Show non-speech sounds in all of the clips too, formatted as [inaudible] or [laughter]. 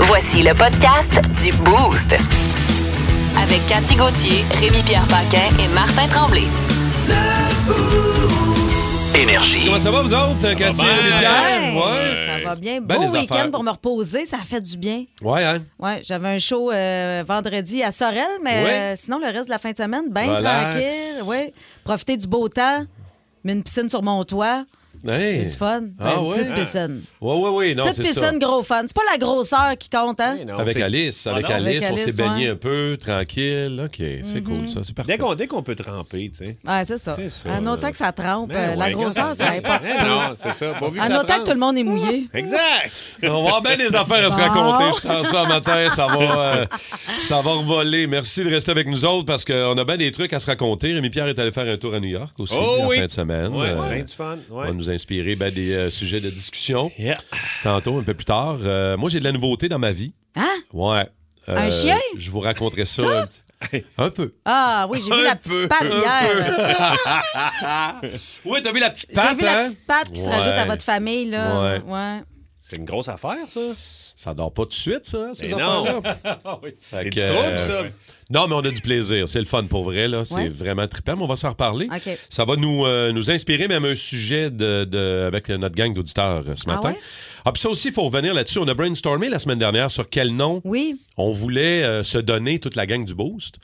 Voici le podcast du Boost. Avec Cathy Gauthier, Rémi-Pierre Paquin et Martin Tremblay. Énergie. Comment ça va, vous autres, Cathy et? Ouais, Ça va bien. Ben, Beau les week-end affaires. pour me reposer. Ça a fait du bien. Ouais, hein? Ouais, j'avais un show euh, vendredi à Sorel, mais Ouais. euh, sinon, le reste de la fin de semaine, bien Relax. tranquille. Ouais. Profiter du beau temps. Mais une piscine sur mon toit. Hey. C'est du fun. Ah, une ouais? petite piscine. Ouais, ouais, ouais, non, petite c'est ça. piscine, gros fun. C'est pas la grosseur qui compte, hein? Avec Alice, avec Ah? Alice, Avec on s'est baigné ouais. un peu, tranquille. OK, c'est Mhm. cool, ça, c'est parfait. Dès qu'on dès qu'on peut tremper, tu sais. Ouais, c'est ça. C'est ça, là. autant que ça trempe. Ben euh, la grosseur, ça [laughs] importe Ben pas. Non, c'est ça. Pas vu que ça autant que trempe. tout le monde est mouillé. [laughs] Exact. On va avoir bien des affaires à se Bon. raconter. Je sens ça matin, ça va, euh, ça va revoler. Merci de rester avec nous autres parce qu'on a bien des trucs à se raconter. Rémi-Pierre est allé faire un tour à New York aussi Oh en oui. fin de semaine. Ouais, Euh, du fun. On nous inspirer ben, des euh, sujets de discussion Yeah. tantôt, un peu plus tard. Euh, moi, j'ai de la nouveauté dans ma vie. Hein? Ouais. Euh, Un chien? Je vous raconterai ça, un, petit- un peu. Ah oui, j'ai vu la petite patte hier. [laughs] Oui, t'as vu la petite J'ai patte, vu la hein? petite patte qui se rajoute à votre famille, là. Ouais. ouais. C'est une grosse affaire, ça. Ça dort pas tout de suite, ça, ces Mais non. [laughs] affaires-là. Fait C'est du trouble, euh, ça. Non, mais on a du plaisir. C'est le fun pour vrai. là. C'est Ouais. vraiment trippant. mais on va s'en reparler. Ça va nous, euh, nous inspirer même un sujet de, de- avec notre gang d'auditeurs euh, ce Ah matin. ouais? Ah, puis ça aussi, il faut revenir là-dessus. On a brainstormé la semaine dernière sur quel nom Oui. on voulait euh, se donner, toute la gang du Boost.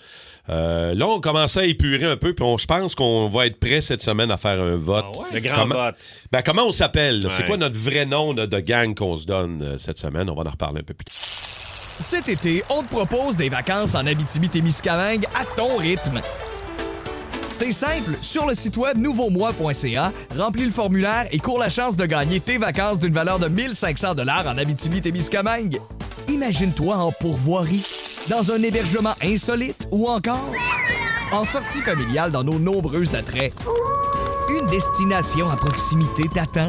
Euh, là, on commençait à épurer un peu, puis on- je pense qu'on va être prêt cette semaine à faire un vote. Le grand Comment- vote. Ben, comment on s'appelle? C'est quoi notre vrai nom de gang qu'on se donne euh, cette semaine? On va en reparler un peu plus tard. Cet été, on te propose des vacances en Abitibi-Témiscamingue à ton rythme. C'est simple, sur le site web nouveaumois.ca, remplis le formulaire et cours la chance de gagner tes vacances d'une valeur de 1500 dollars en Abitibi-Témiscamingue. Imagine-toi en pourvoirie, dans un hébergement insolite ou encore en sortie familiale dans nos nombreux attraits. Une destination à proximité t'attend.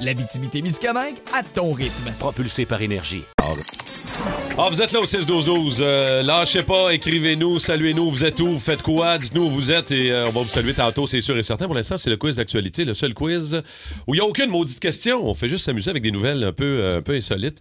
L'Abitibi-Témiscamingue à ton rythme. Propulsé par énergie. Ah, vous êtes là au 6-12-12. Euh, lâchez pas, écrivez-nous, saluez-nous. Vous êtes où? Vous faites quoi? Dites-nous où vous êtes et euh, on va vous saluer tantôt, c'est sûr et certain. Pour l'instant, c'est le quiz d'actualité, le seul quiz où il n'y a aucune maudite question. On fait juste s'amuser avec des nouvelles un peu, euh, un peu insolites.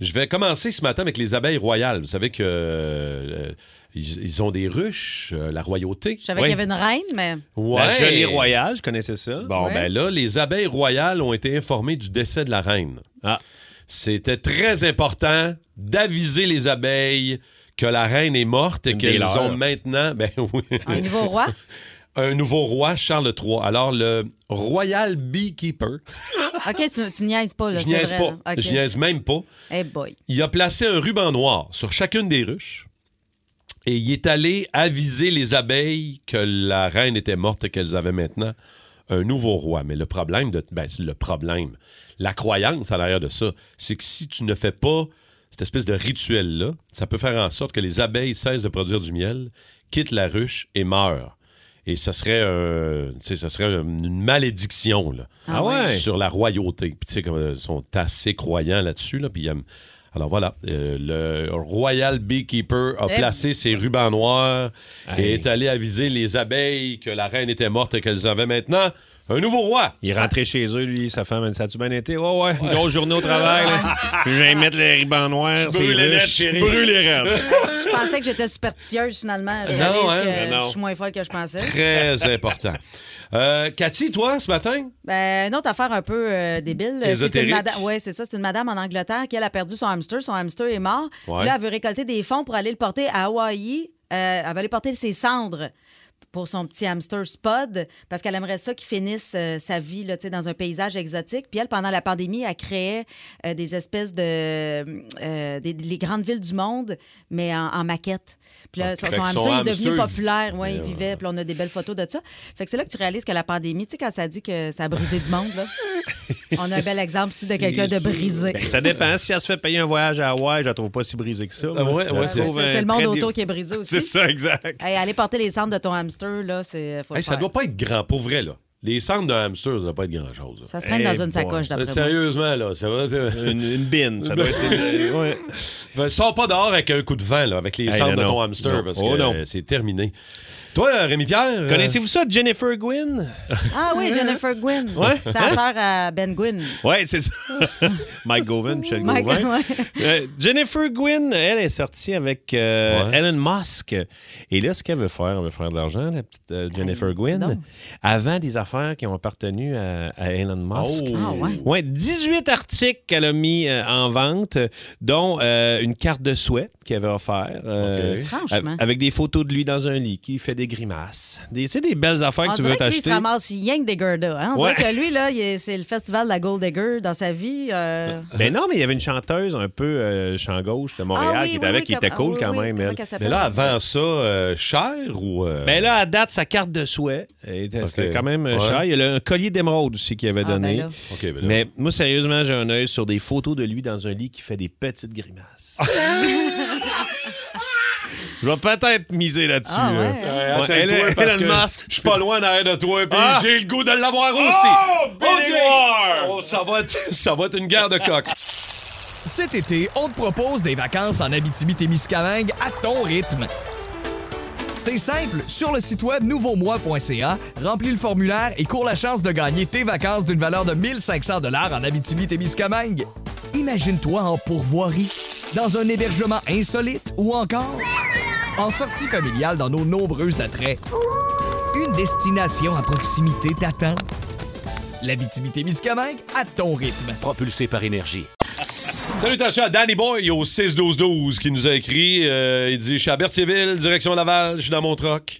Je vais commencer ce matin avec les abeilles royales. Vous savez que euh, ils, ils ont des ruches, euh, la royauté. Je savais Oui. qu'il y avait une reine, mais. Ouais. La gelée royale, je connaissais ça. Bon, Ouais. ben là, les abeilles royales ont été informées du décès de la reine. Ah. C'était très important d'aviser les abeilles que la reine est morte et Une qu'elles leurs. ont maintenant [laughs] ben oui, Un nouveau roi? [laughs] un nouveau roi, Charles III. Alors, le Royal Beekeeper, [laughs] OK, tu, tu niaises pas, là. je niaise vrai, pas, je niaise même pas, Hey boy. il a placé un ruban noir sur chacune des ruches et il est allé aviser les abeilles que la reine était morte et qu'elles avaient maintenant un nouveau roi. Mais le problème, de, ben, le problème, la croyance à l'arrière de ça, c'est que si tu ne fais pas cette espèce de rituel-là, ça peut faire en sorte que les abeilles cessent de produire du miel, quittent la ruche et meurent. Et ça serait, un- tu sais, ça serait une malédiction là, Ah ouais? sur la royauté. Puis tu sais, comme, euh, ils sont assez croyants là-dessus. Là, puis alors voilà, euh, le Royal Beekeeper a Eh. placé ses rubans noirs et est allé aviser les abeilles que la reine était morte et qu'elles avaient maintenant un nouveau roi. Il est rentré chez eux, lui, sa femme, ça a-tu bien été? Ouais, ouais, une grosse journée au travail. là. Puis je viens mettre les ribans noirs. Je brûle les chérie. Brûle les. Je pensais que j'étais superstitieuse, finalement. Je Non, hein? que Non. je suis moins folle que je pensais. Très important. Euh, Cathy, toi, ce matin? Ben, une autre affaire un peu euh, débile. C'est Ésotérique. une madame, ouais, c'est ça. C'est une madame en Angleterre qui elle, a perdu son hamster. Son hamster est mort. Ouais. Puis là, elle veut récolter des fonds pour aller le porter à Hawaï. Euh, elle va aller porter ses cendres pour son petit hamster Spud parce qu'elle aimerait ça qu'il finisse euh, sa vie là, dans un paysage exotique. Puis elle, pendant la pandémie, elle créait euh, des espèces de... euh, des, les grandes villes du monde, mais en, en maquette. Puis là, Ok. son, son hamster son est devenu populaire. Ouais, il vivait. Puis on a des belles photos de ça. Fait que c'est là que tu réalises que la pandémie, tu sais, quand ça dit que ça a brisé du monde, là. [laughs] On a un bel exemple ici de quelqu'un de brisé. Ben, ça dépend. Si elle se fait payer un voyage à Hawaï, je la trouve pas si brisée que ça. Ah ouais, ouais, C'est le monde autour qui est brisé aussi. C'est ça, exact. Hey, aller porter les cendres de ton hamster, là, c'est. Hey, ça doit pas être grand, pour vrai, là. Les centres de hamster, ça doit pas être grand-chose. là. Ça se traîne Eh dans une boy. sacoche, d'après moi. Sérieusement, là, ça va. Une, une bine, ça doit être. ouais. Fait, [laughs] Sors pas dehors avec un coup de vent, là, avec les Hey, cendres non, de ton hamster, Non. parce Oh, que euh, c'est terminé. Toi, euh, Rémi-Pierre. euh, Connaissez-vous ça, Jennifer Gwynn? Ah oui, Jennifer Gwynn. Ouais. C'est la sœur à Ben Gwynn. Ouais, c'est ça. [laughs] Mike Govan, Michel Mike- Gauvin. ouais. Euh, Jennifer Gwynn, elle est sortie avec euh, Ouais. Elon Musk. Et là, ce qu'elle veut faire, elle veut faire de l'argent, la petite euh, Jennifer Gwynn. donc. Avant des affaires qui ont appartenu à, à Elon Musk. Oh. Ah ouais. Ouais, 18 articles qu'elle a mis euh, en vente, dont euh, une carte de souhait qu'elle avait offert. euh, Ok. Franchement. Avec des photos de lui dans un lit qui fait des grimaces. Des, tu sais, des belles affaires On que tu veux lui, il se t'acheter. ramasse rien que des Gerda. Hein? On Ouais. dirait que lui, là, c'est le festival de la Gold Digger dans sa vie. euh. Ben non, mais il y avait une chanteuse un peu euh, champ gauche de Montréal Ah oui, qui était oui, avec, oui, qui était cool ah, quand même, elle. Mais là, avant ça, euh, cher ou. euh, Ben là, à date, sa carte de souhait, était- c'était quand même euh, Ouais. cher. Il y a le- un collier d'émeraude aussi qu'il avait Ah, ben donné. ben là. mais moi, sérieusement, j'ai un œil sur des photos de lui dans un lit qui fait des petites grimaces. [laughs] [laughs] Je vais peut-être miser là-dessus. Ah, là. ouais, Hey, Ouais, attends-toi, Elon- parce Elon que Musk. Je suis pas loin derrière de toi, puis Ah! j'ai le goût de l'avoir aussi. Billy OK. Ward! Oh, ça, va être, [laughs] ça va être une guerre de coq. Cet été, on te propose des vacances en Abitibi-Témiscamingue à ton rythme. C'est simple, sur le site web nouveaumois.ca, remplis le formulaire et cours la chance de gagner tes vacances d'une valeur de 1500 dollars en Abitibi-Témiscamingue. Imagine-toi en pourvoirie, dans un hébergement insolite ou encore en sortie familiale dans nos nombreux attraits. Une destination à proximité t'attend. L'Abitibi-Témiscamingue à ton rythme. Propulsé par énergie. Salutations à Danny Boy au 6-12-12 qui nous a écrit. euh, il dit Je suis à Berthierville, direction Laval, je suis dans mon troc.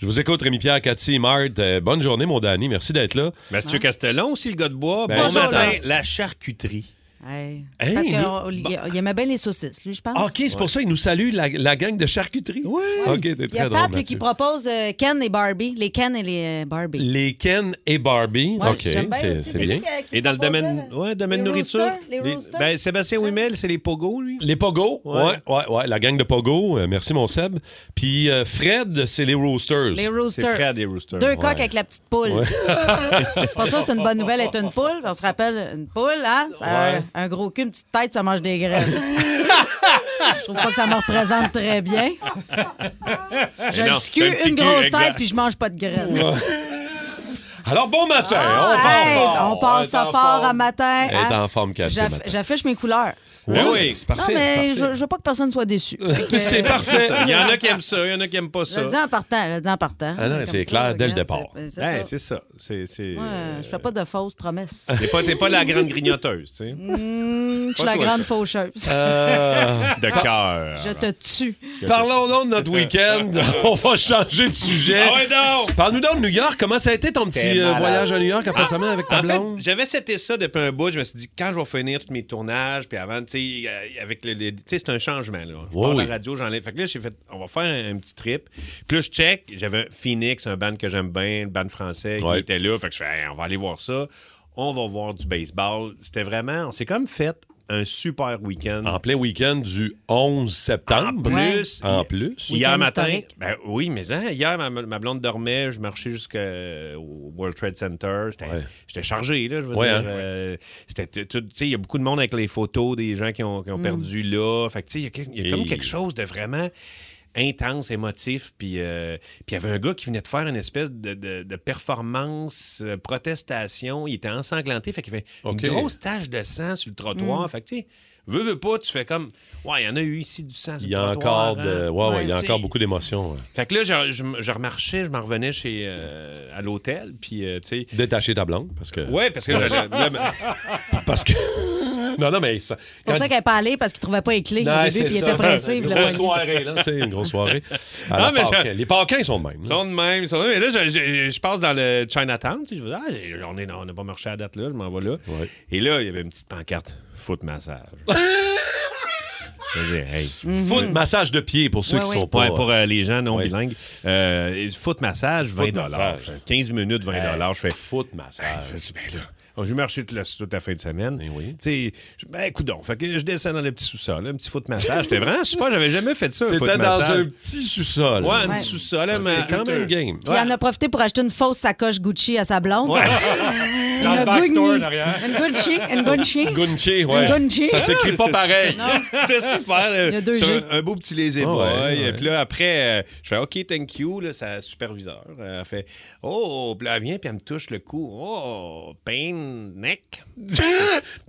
Je vous écoute, Rémi-Pierre, Cathy et Marthe. Euh, bonne journée, mon Danny. Merci d'être là. Mathieu Castellon aussi, le gars de bois. Ben, bon Bonjour, matin, là. la charcuterie. Hey. Hey, Parce qu'il aimait bien les saucisses, lui, je pense. Ah, OK, c'est pour ça qu'il nous salue, la, la gang de charcuterie. Oui. OK, t'es Il y a très. Pape, qui propose euh, Ken et Barbie. Les Ken et les euh, Barbie. Les Ken et Barbie. Ouais, OK, c'est c'est bien. qui, euh, qui Et dans le domaine, là? ouais, domaine Les nourriture? roosters, les les- roosters? ben, Sébastien Wimel, c'est les pogos, lui. Les Pogo, ouais. Ouais. ouais, ouais, la gang de Pogo. Euh, merci, mon Seb. Puis euh, Fred, c'est les Roosters. Les C'est roosters. Fred des roosters. Deux coques avec la petite poule. [laughs] Pas ça, c'est une bonne nouvelle, être une poule. On se rappelle, une poule, hein? Un, gros cul, une petite tête, ça mange des graines. [laughs] je trouve pas que ça me représente très bien. J'ai un petit cul, petit une grosse tête, puis je mange pas de graines. Alors, bon matin. Ah, on hey, fort. on part ça en fort forme. à matin. Elle est hein? en forme. J'affiche mes couleurs. Oui, oui, c'est Non, parfait. mais c'est je, je veux pas que personne soit déçu. [laughs] C'est euh, parfait. ça. [laughs] Il y en a qui aiment ça, il y en a qui aiment pas ça. le dis en partant, le dis en partant. Ah non, c'est ça, clair dès le départ. c'est- Ben, ça. c'est ça. C'est, c'est, Ouais, euh, je fais pas de fausses promesses. [laughs] T'es pas, pas la grande grignoteuse, tu sais. Hum, je suis la grande ça. faucheuse. Euh, De cœur. Je te tue. Parlons donc de notre week-end. on va changer de sujet. Ah ouais, non! Parle-nous donc de New York. Comment ça a été ton petit euh, voyage à New York en fin de semaine avec ta fait, blonde? j'avais seté ça depuis un bout. Je me suis dit, quand je vais finir tous mes tournages, puis avant, tu sais, avec le. c'est un changement, là. Je oui. la radio, j'enlève. Fait que là, j'ai fait, on va faire un, un petit trip. Puis là, je check. J'avais un Phoenix, un band que j'aime bien, le band français, Ouais. qui était là. Fait que je fais, Hey, on va aller voir ça. On va voir du baseball. C'était vraiment. On s'est comme fait un super week-end. En plein week-end du 11 En septembre. plus, En plus. Hier matin, ben oui, mais hein, hier, ma, ma blonde dormait, je marchais jusqu'au World Trade Center. Ouais. J'étais chargé, là, je veux Ouais, dire. hein? euh, c'était tout- tout- tu sais, il y a beaucoup de monde avec les photos des gens qui ont, qui ont perdu là. Fait que, tu sais, il y a y, a comme quelque chose de vraiment intense, émotif. Puis euh, puis il y avait un gars qui venait de faire une espèce de, de- de performance, euh, protestation. Il était ensanglanté, fait qu'il OK. une grosse tache de sang sur le trottoir. Fait que, tu sais, veux, veux pas, tu fais comme, ouais, il y en a eu ici du sang Il y a encore, de... hein. ouais, ouais, il y a encore beaucoup d'émotions. ouais. Fait que là, je, je, je remarchais, je m'en revenais chez, euh, à l'hôtel, puis, euh, tu sais... Détacher ta blonde, parce que... Ouais, parce que j'allais... là, [laughs] Parce que... [laughs] non, non, mais ça... C'est pour ça qu'elle n'est pas allée parce qu'il trouvait pas les clés Non, au début c'est puis il ça. était pressé. Une grosse soirée, là, tu sais, une grosse soirée. [laughs] À la Non, mais je- Paquin. Les Paquins sont de même. Ils sont de même, ils sont de même. Mais là, je, je- je passe dans le Chinatown, tu sais, je veux dire, ah, on n'a pas marché à date là, je m'en vais là. Ouais. Et là, il y avait une petite pancarte, foot massage. [laughs] hey. Foot, massage de pied pour ceux Ouais, qui sont pas... Pour euh, les gens non Ouais. bilingues. Euh, foot massage, 20 Foot massage. 15 minutes, 20 Je fais, Foot massage. je dis, ben là, Bon, J'ai marché toute la, toute la fin de semaine. Ben oui. Tu sais, je- ben, écoute donc. Fait que je descends dans le petit sous-sol, un petit foot massage. C'était vraiment super. J'avais jamais fait ça. C'était dans un petit sous-sol. Ouais, un Ouais. petit sous-sol. mais C'est quand même game. Puis il en a profité pour acheter une fausse sacoche Gucci à sa blonde. Ouais. [laughs] Une Dans le backstore Gucci. en arrière. Une Gucci. Une Gucci. [laughs] Gunchi, ouais. Gunchi. Ça s'écrit pas pareil. [laughs] C'était super. Il y a deux Sur G. un, un beau petit lazy Ah ouais, ouais. Puis là, après, euh, je fais OK, thank you. Là, sa superviseur euh, elle fait Oh, puis là, elle vient, puis elle me touche le cou. Oh, pain,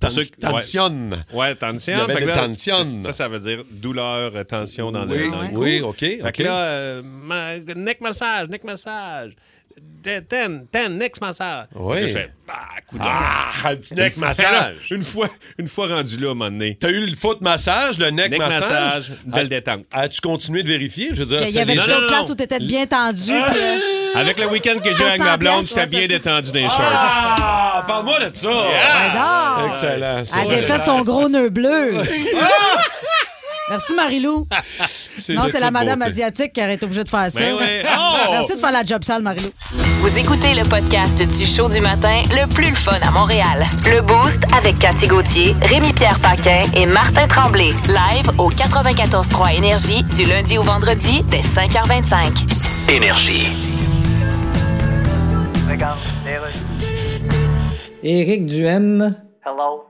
ceux [laughs] qui- ouais. Tension. Ouais, tension. Il y avait Fait que des là, tensions. Ça, ça veut dire douleur, euh, tension dans Oui, le, dans le cou. oui, OK. Fait OK. que là, euh, ma- neck massage, neck massage. Ten, ten, neck massage. Oui. Je fais, bah, coup de Ah, un petit neck massage. [laughs] Une fois, une fois rendu là, à un moment donné. T'as eu le foot massage, le neck, Neck massage? massage, belle détente. As-tu continué de vérifier? Je veux dire, Il y avait une place où t'étais bien tendu. Avec le week-end que j'ai eu avec ma 100 blonde, j'étais bien détendu dans les shorts. Ah! Parle-moi de ça! j'adore. Excellent. ça. Elle a défait son gros nœud bleu. [laughs] Merci, Marilou. [laughs] Non, c'est la madame beauté. asiatique qui aurait été obligée de faire ça. Ben ouais. [laughs] Oh! Merci de faire la job sale, Marilou. Vous écoutez le podcast du show du matin le plus le fun à Montréal. Le Boost avec Cathy Gauthier, Rémi-Pierre Paquin et Martin Tremblay. Live au 94.3 Énergie du lundi au vendredi dès 5h25. Énergie. Éric Duhem. Hello,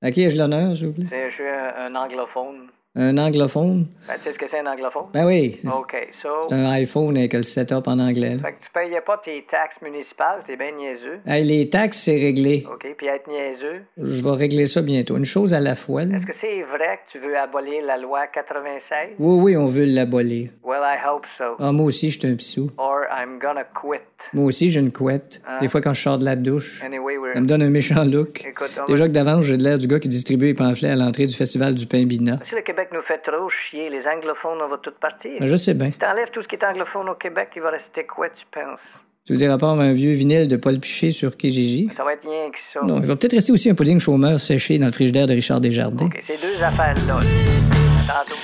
À qui ai-je l'honneur, s'il vous plaît? je suis un, un anglophone. Un anglophone? Ben, tu sais ce que c'est un anglophone? Ben oui, c'est OK, so, c'est un iPhone avec le setup en anglais. là. fait que tu payais pas tes taxes municipales, t'es bien niaiseux. Hey, les taxes, c'est réglé. OK, puis être niaiseux. Je vais régler ça bientôt. Une chose à la fois. Est-ce que c'est vrai que tu veux abolir la loi 96? Oui, oui, on veut l'abolir. Well, I hope so. Ah, moi aussi, je suis un pissou. Or I'm gonna quit. Moi aussi, j'ai une couette. Ah. Des fois, quand je sors de la douche, ça me donne un méchant look. Déjà que d'avance, j'ai de l'air du gars qui distribue les pamphlets à l'entrée du festival du pain bina. Si le Québec nous fait trop chier, les anglophones, on va tous partir. Ben, Je sais bien. Si t'enlèves tout ce qui est anglophone au Québec, il va rester quoi, tu penses? Tu veux dire, à part un vieux vinyle de Paul Piché sur Kijiji? Ça va être rien que ça. Non, il va peut-être rester aussi un pudding chômeur séché dans le frigidaire de Richard Desjardins. OK, ces deux affaires-là. À tantôt.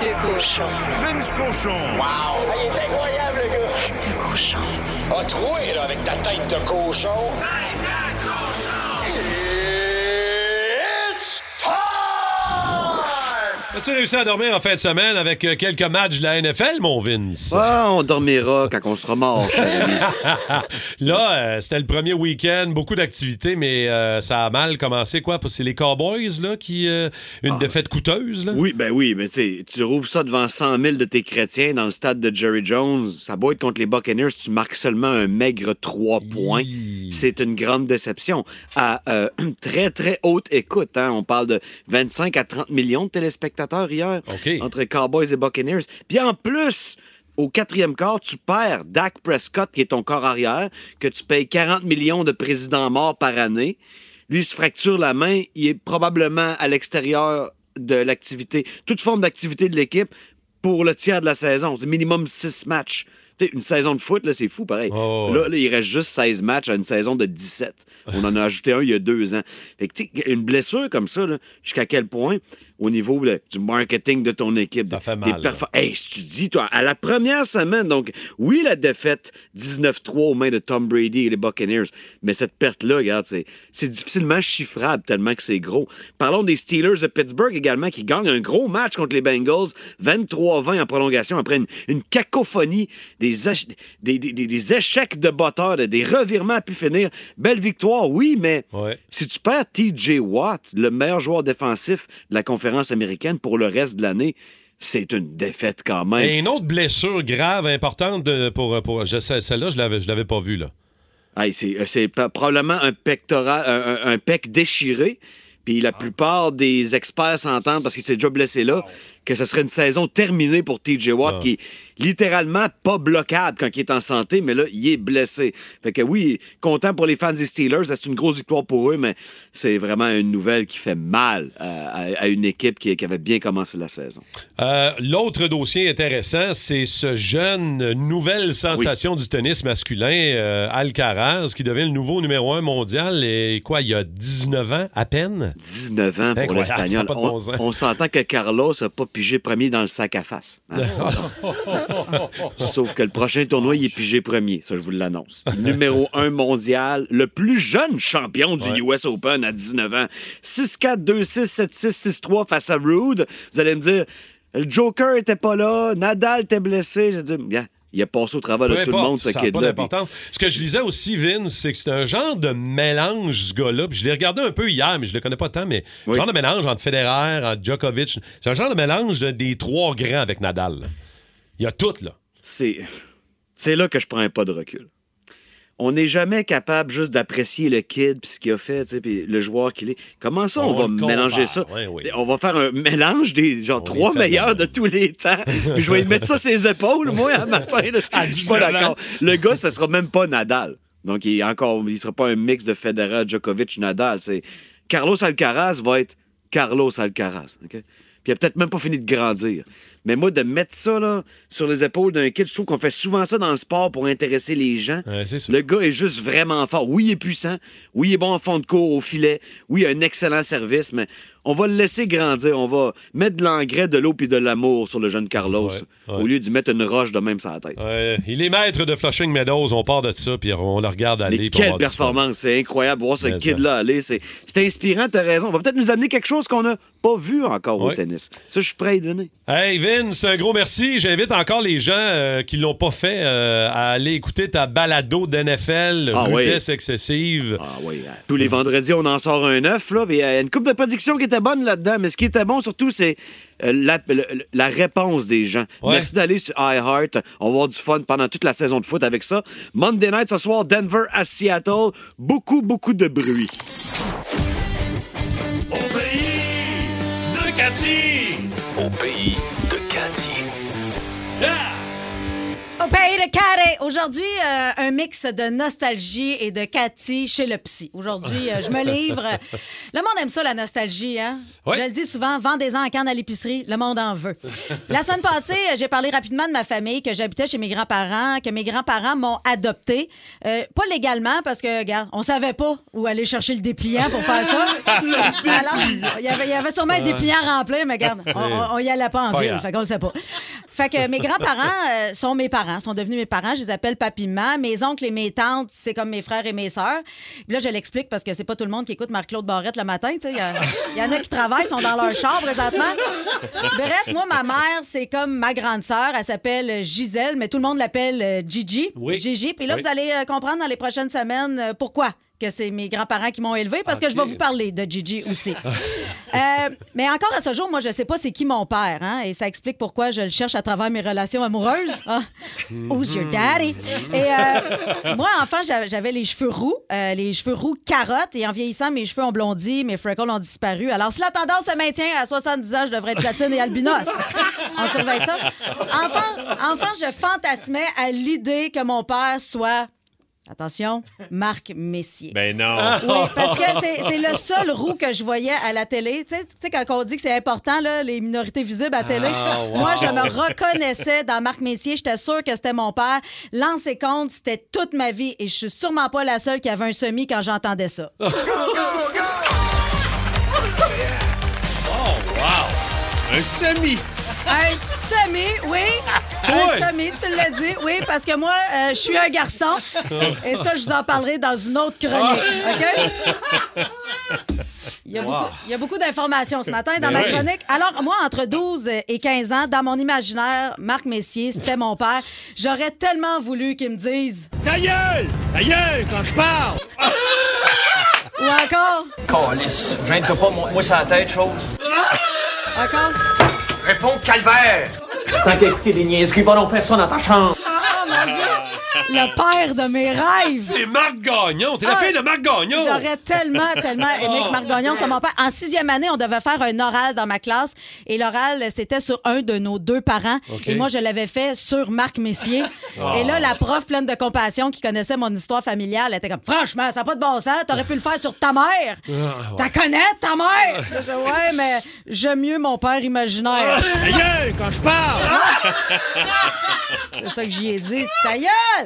Tête de cochon. Vince Cochon. Wow! Cochon. A troué, là, avec ta tête de cochon. As-tu réussi à dormir en fin de semaine avec euh, quelques matchs de la NFL, mon Vince? Ah, on dormira quand on sera mort. [laughs] Là, euh, c'était le premier week-end, beaucoup d'activités, mais euh, ça a mal commencé, quoi? C'est les Cowboys, là, qui... euh, une défaite coûteuse, là? oui, ben oui, mais tu sais, tu rouvres ça devant 100 000 de tes chrétiens dans le stade de Jerry Jones. Ça doit être contre les Buccaneers, tu marques seulement un maigre 3 points. C'est une grande déception. À euh, [clears throat] très, très haute écoute, hein, on parle de 25 à 30 millions de téléspectateurs hier entre Cowboys et Buccaneers. Puis en plus, au quatrième quart, tu perds Dak Prescott, qui est ton corps arrière, que tu payes 40 millions de présidents morts par année. Lui, il se fracture la main. Il est probablement à l'extérieur de l'activité, toute forme d'activité de l'équipe pour le tiers de la saison. C'est minimum six matchs. T'sais, une saison de foot, là, c'est fou, pareil. Oh, là, là, il reste juste 16 matchs à une saison de 17. On en a ajouté un il y a deux ans. Fait que, une blessure comme ça, jusqu'à quel point, au niveau là, du marketing de ton équipe, Ça fait mal, Hey, si tu dis, toi, à la première semaine, donc, oui, la défaite 19-3 aux mains de Tom Brady et les Buccaneers, mais cette perte-là, regarde, c'est, c'est difficilement chiffrable tellement que c'est gros. Parlons des Steelers de Pittsburgh également, qui gagnent un gros match contre les Bengals, 23-20 en prolongation, après une, une cacophonie, des, des, des- des- des échecs de batteurs, des revirements à pu finir. Belle victoire, oui, mais Ouais. si tu perds TJ Watt, le meilleur joueur défensif de la conférence américaine pour le reste de l'année, c'est une défaite quand même. Et une autre blessure grave, importante de- pour... pour celle-là, je l'avais, je l'avais pas vue, là. Hey, c'est, euh, probablement un pectoral, un, un- pec déchiré. Puis la plupart des experts s'entendent, parce qu'il s'est déjà blessé là, que ce serait une saison terminée pour TJ Watt, Ah. qui est littéralement pas bloquable quand il est en santé, mais là, il est blessé. Fait que oui, content pour les fans des Steelers, c'est une grosse victoire pour eux, mais c'est vraiment une nouvelle qui fait mal à, à- à une équipe qui, qui avait bien commencé la saison. Euh, L'autre dossier intéressant, c'est ce jeune, nouvelle sensation du tennis masculin, euh, Alcaraz, qui devient le nouveau numéro un mondial. Et quoi, il y a 19 ans à peine? 19 ans pour l'Espagnol. On, on s'entend que Carlos n'a pas pigé premier dans le sac à face. hein. [laughs] Sauf que le prochain tournoi, il est pigé premier. Ça, je vous l'annonce. Numéro [laughs] 1 mondial, le plus jeune champion du US Open à 19 ans. 6-4, 2-6, 7-6, 6-3 face à Rude. Vous allez me dire, le Joker était pas là, Nadal était blessé. Je dis, bien, il a passé au travers de tout le monde, ce ça kid-là. d'importance. Ce que je lisais aussi, Vince, c'est que c'est un genre de mélange, ce gars-là. Puis je l'ai regardé un peu hier, mais je le connais pas tant, mais Oui. genre de mélange entre Federer, entre Djokovic. C'est un genre de mélange de- des trois grands avec Nadal. là. Il y a tout, là. c'est c'est là que je prends un pas de recul. On n'est jamais capable juste d'apprécier le kid puis ce qu'il a fait, puis le joueur qu'il est. Comment ça, on, On va mélanger compare, ça? oui, oui. On va faire un mélange des genre On trois meilleurs de- tous les temps. puis je vais lui mettre ça sur les épaules, moi, matin. là. À [laughs] Je suis pas 19 ans. d'accord. Le gars, ce sera même pas Nadal. Donc, il est encore, il sera pas un mix de Federer, Djokovic, Nadal. C'est Carlos Alcaraz va être Carlos Alcaraz. Puis il a peut-être même pas fini de grandir. Mais moi, de mettre ça là, sur les épaules d'un kid, je trouve qu'on fait souvent ça dans le sport pour intéresser les gens. Ouais. Le gars est juste vraiment fort. Oui, il est puissant. Oui, il est bon en fond de cours, au filet. Oui, il a un excellent service, mais on va le laisser grandir. On va mettre de l'engrais, de l'eau puis de l'amour sur le jeune Carlos Ouais, ouais. au lieu d'y mettre une roche de même sur la tête. Ouais, il est maître de Flushing Meadows. On part de ça, puis on le regarde aller. Mais quelle performance! C'est incroyable voir ce kid-là aller. C'est inspirant, t'as raison. On va peut-être nous amener quelque chose qu'on n'a pas vu encore au tennis. Ça, je suis prêt à y donner. Hey Vince, un gros merci. J'invite encore les gens euh, qui l'ont pas fait euh, à aller écouter ta balado d'NFL, Ah rudesse excessive. Ah oui, euh, tous les vendredis, on en sort un œuf. Là, puis, euh, une coupe de prédictions qui était bonne là-dedans. Mais ce qui était bon, surtout, c'est euh, la, le- la réponse des gens. Ouais. Merci d'aller sur iHeart. On va avoir du fun pendant toute la saison de foot avec ça. Monday night, ce soir, Denver à Seattle. Beaucoup, beaucoup de bruit. Au pays de Cathy. Au pays de Cathy. Au pays de Carré. Aujourd'hui, euh, un mix de nostalgie et de Cathy chez le psy. Aujourd'hui, euh, je me [laughs] livre. Le monde aime ça, la nostalgie. Hein? Je le dis souvent, vendez-en en canne à l'épicerie, le monde en veut. [laughs] La semaine passée, euh, j'ai parlé rapidement de ma famille, que j'habitais chez mes grands-parents, que mes grands-parents m'ont adopté. Euh, pas légalement, parce que, regarde, on savait pas où aller chercher le dépliant pour faire ça. [laughs] Alors, il y avait, il y avait sûrement un dépliant rempli, mais regarde, on, on- on y allait pas en ville, fait qu'on le sait pas. Fait que mes grands-parents sont mes parents, sont devenus mes parents. Je les appelle papy-maman. Mes oncles et mes tantes, c'est comme mes frères et mes sœurs. Puis là, je l'explique parce que c'est pas tout le monde qui écoute Marc-Claude Barrette le matin. Il y, en a qui travaillent, sont dans leur char présentement. Bref, moi, ma mère, c'est comme ma grande sœur. Elle s'appelle Gisèle, mais tout le monde l'appelle euh, Gigi. Oui. Gigi. Puis là, Oui. vous allez euh, comprendre dans les prochaines semaines euh, pourquoi que c'est mes grands-parents qui m'ont élevé parce que je vais vous parler de Gigi aussi. [laughs] Euh, mais encore à ce jour, moi, je sais pas c'est qui mon père, hein, et ça explique pourquoi je le cherche à travers mes relations amoureuses. Ah, Who's your daddy? Et euh, moi, enfant, j'avais j'avais les cheveux roux, euh, les cheveux roux carottes, et en vieillissant, mes cheveux ont blondi, mes freckles ont disparu. Alors, si la tendance se maintient à 70 ans, je devrais être platine et albinos. [laughs] On surveille ça. Enfant, enfant, je fantasmais à l'idée que mon père soit Attention, Marc Messier. Ben non. Oui, parce que c'est le seul roux que je voyais à la télé. Tu sais, tu sais, quand on dit que c'est important, là, les minorités visibles à la télé, Ah, wow. moi, je me reconnaissais dans Marc Messier. J'étais sûre que c'était mon père. Lancer compte, c'était toute ma vie et je suis sûrement pas la seule qui avait un semi quand j'entendais ça. [laughs] Un semi. Un semi, oui. Toi? Un semi, tu l'as dit, oui, parce que moi, euh, je suis un garçon. Et ça, je vous en parlerai dans une autre chronique. OK? Il y a beaucoup, d'informations ce matin dans Ben ma oui. chronique. Alors, moi, entre 12 et 15 ans, dans mon imaginaire, Marc Messier, c'était mon père. J'aurais tellement voulu qu'il me dise. Ta gueule! Ta gueule quand je parle! Ou encore? Calice, gêne-toi pas, moi, moi c'est la tête, chose. Encore? Réponds, calvaire! Tant qu'à écouter des niaiseries, va donc faire ça dans ta chambre. Dieu! Le père de mes rêves! C'est Marc Gagnon. T'es la Ah, fille de Marc Gagnon. J'aurais tellement, tellement [laughs] aimé que Marc Gagnon soit mon père. En sixième année, on devait faire un oral dans ma classe. Et l'oral, c'était sur un de nos deux parents. Et moi, je l'avais fait sur Marc Messier. Oh. Et là, la prof, pleine de compassion, qui connaissait mon histoire familiale, elle était comme Franchement, ça n'a pas de bon sens. T'aurais pu le faire sur ta mère. T'as connais, ta mère? Je dis, ouais, mais j'aime mieux mon père imaginaire. Quand je parle! C'est ça que j'y ai dit. Ta gueule!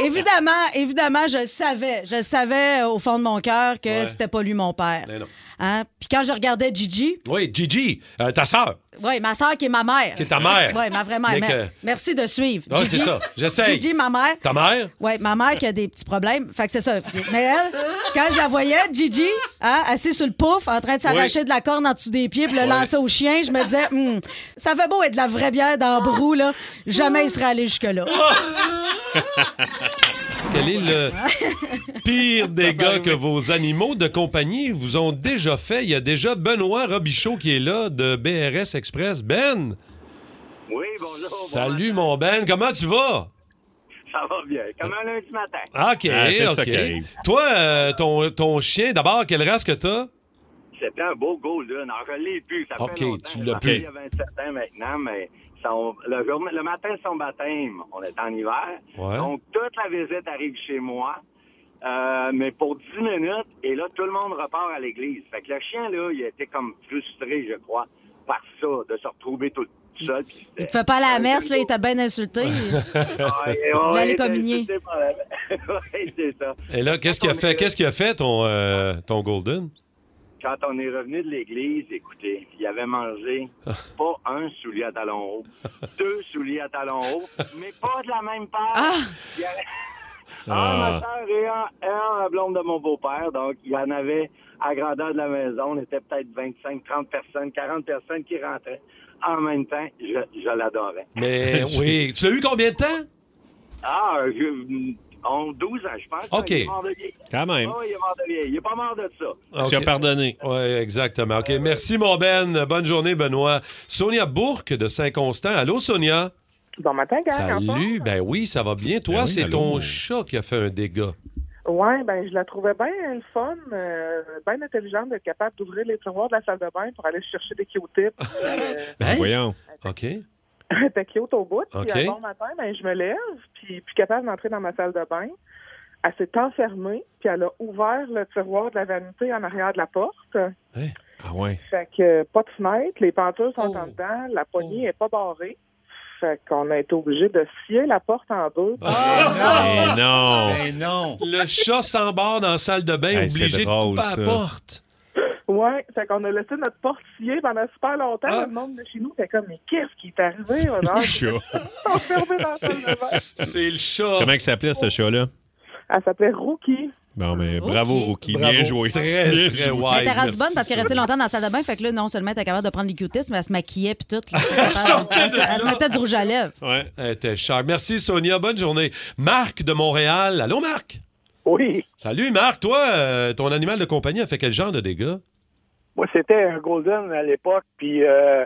évidemment, évidemment, je le savais. Je le savais euh, au fond de mon cœur que Ouais. c'était pas lui mon père. Non. Hein? Puis quand je regardais Gigi, Oui, Gigi, euh, ta sœur. oui, ma soeur qui est ma mère. Qui est ta mère. Oui, ma vraie mère. Mais Mais- que- Merci de suivre. Ouais, Gigi, c'est ça. J'essaye. Gigi, ma mère. Ta mère? Oui, ma mère qui a des petits problèmes. Fait que c'est ça. Mais elle, quand je la voyais, Gigi, hein, assise sur le pouf, en train de s'arracher de la corne en dessous des pieds puis le lancer au chien, je me disais, Hum, ça fait beau être de la vraie bière dans le brou, là. Jamais il serait allé jusque-là. [laughs] Quel est le pire dégât que vos animaux de compagnie vous ont déjà fait? Il y a déjà Benoît Robichaud qui est là de BRS Express. Ben! Oui, bonjour. Salut, mon Ben. Comment tu vas? Ça va bien. Comme un lundi matin. OK, Ah, OK. Toi, euh, ton, ton chien, d'abord, quelle race que t'as? C'était un beau golden. Alors, je l'ai plus. Ça OK, fait longtemps. tu l'as plus. Il y a 27 ans maintenant, mais son- le, jour- le matin de son baptême, on est en hiver. Ouais. Donc, toute la visite arrive chez moi. euh, mais pour 10 minutes, et là, tout le monde repart à l'église. Fait que le chien, là, il était comme frustré, je crois, par ça, de se retrouver tout seul. puis Il te fait pas la messe, là, il t'a bien insulté. [laughs] Aller il communier. la- [laughs] c'est ça. Et là, qu'est-ce qu'il a fait? Qu'est-ce qu'il a fait, ton, euh, ton Golden? Quand on est revenu de l'église, écoutez, il avait mangé [laughs] pas un soulier à talons hauts, deux souliers à talons hauts, mais pas de la même paire. Il y avait- Ah, Ah. ma soeur et un, un, la blonde de mon beau-père, donc il y en avait à grandeur de la maison. On était peut-être 25, 30 personnes, 40 personnes qui rentraient. En même temps, je, je l'adorais. Mais [laughs] oui. Tu l'as eu combien de temps? Ah, je, on, 12 ans, je pense. OK. Il est mort de vieille. Quand même. Ah oui, il est mort de vieille. Il est pas mort de ça. Tu as pardonné. Oui, exactement. OK. Merci, mon Ben. Bonne journée, Benoît. Sonia Bourque de Saint-Constant. Allô, Sonia? Bon matin, gang. Salut. Ben oui, ça va bien. Toi, Ben oui, c'est ton chat qui a fait un dégât. Ouais, ben je la trouvais bien le fun, euh, bien intelligente d'être capable d'ouvrir les tiroirs de la salle de bain pour aller chercher des Q-tips. [laughs] Euh, Ben, Voyons. OK. Elle était cute au bout. Puis un bon matin, ben, je me lève, puis plus capable d'entrer dans ma salle de bain. Elle s'est enfermée, puis elle a ouvert le tiroir de la vanité en arrière de la porte. Ah ouais. Fait que euh, pas de fenêtre, les pentures sont Oh. en dedans, la poignée est pas barrée. Fait qu'on a été obligé de scier la porte en deux. Eh non. Ben non. Le chat s'embarque dans la salle de bain, Hey, obligé drôle, de couper ça. la porte. Ouais, fait qu'on a laissé notre porte sciée pendant super longtemps. Ah. Le monde de chez nous était comme, mais qu'est-ce qui est arrivé? [laughs] On a Chat. enfermé dans la salle de bain. C'est le chat. Comment il s'appelait, ce chat-là? Elle s'appelait Rookie. Bon, mais Rookie. bravo, Rookie. Bravo. Bien joué. Très, Bien très joué. wise. Elle était rendue bonne parce qu'elle restait longtemps dans la salle de bain. Fait que là, non seulement elle était capable de prendre les cutistes, mais elle se maquillait puis tout. là. [laughs] Elle, se- elle se mettait du rouge à lèvres. Ouais. Elle était chère. Merci, Sonia. Bonne journée. Marc de Montréal. Allô, Marc? Oui. Salut, Marc. Toi, euh, ton animal de compagnie a fait quel genre de dégâts? Moi, c'était un Golden à l'époque, puis euh,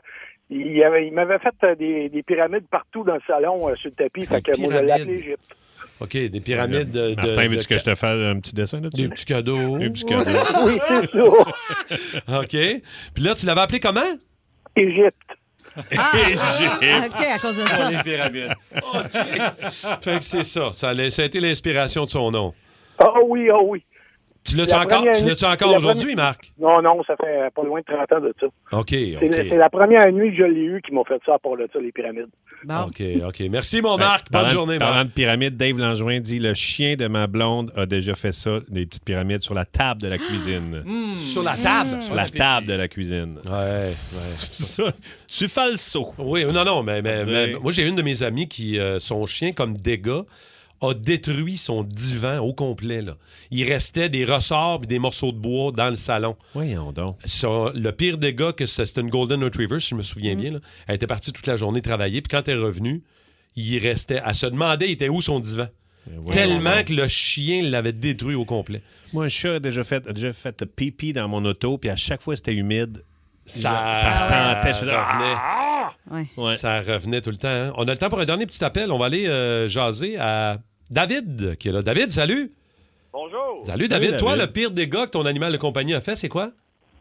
il, y avait- il m'avait fait euh, des, des pyramides partout dans le salon, euh, sur le tapis. Fait que moi, je appelé Égypte. OK, des pyramides de. de- Martin, de- veux-tu que je te fasse un petit dessin là-dessus? Des petits cadeaux. Des petits cadeaux. [laughs] Oui, c'est ça. [laughs] OK. Puis là, tu l'avais appelé comment? Égypte. Ah, [laughs] Égypte. OK, à cause de ça. Les pyramides. Fait que c'est ça. Ça a, ça a été l'inspiration de son nom. Ah oui, ah oui. Tu l'as-tu La encore, tu encore aujourd'hui, Marc? Non, non, ça fait pas loin de 30 ans de ça. OK, C'est OK. c'est la première nuit que je l'ai eu qui m'a fait ça pour le ça, les pyramides. Bon. OK, OK. Merci, mon Marc. Bonne Parlant- journée, Parlant Marc. de pyramide, Dave Langevin dit le chien de ma blonde a déjà fait ça, des petites pyramides sur la table de la cuisine. [gasps] Sur la table? Sur la table de la cuisine. Ouais, ouais. [laughs] Ça, tu fais le saut. Oui, non, non, mais, mais moi, j'ai une de mes amies qui, euh, son chien, comme dégât, a détruit son divan au complet. Là. Il restait des ressorts et des morceaux de bois dans le salon. Voyons donc. Son- le pire dégât, que c'est- c'était une Golden Retriever, si je me souviens bien. là. Elle était partie toute la journée travailler, puis quand elle est revenue, il restait. Elle se demandait, il était où son divan? Voyons Tellement que le chien l'avait détruit au complet. Moi, un chat a déjà fait, a déjà fait pipi dans mon auto, puis à chaque fois c'était humide, Ça, ça sentait. Je faisais, revenait. Ah! Ouais. Ouais. Ça revenait tout le temps. hein. On a le temps pour un dernier petit appel. On va aller euh, jaser à David, qui est là. David, salut. Bonjour. Salut, David. Salut, Toi, David. le pire dégât que ton animal de compagnie a fait, c'est quoi?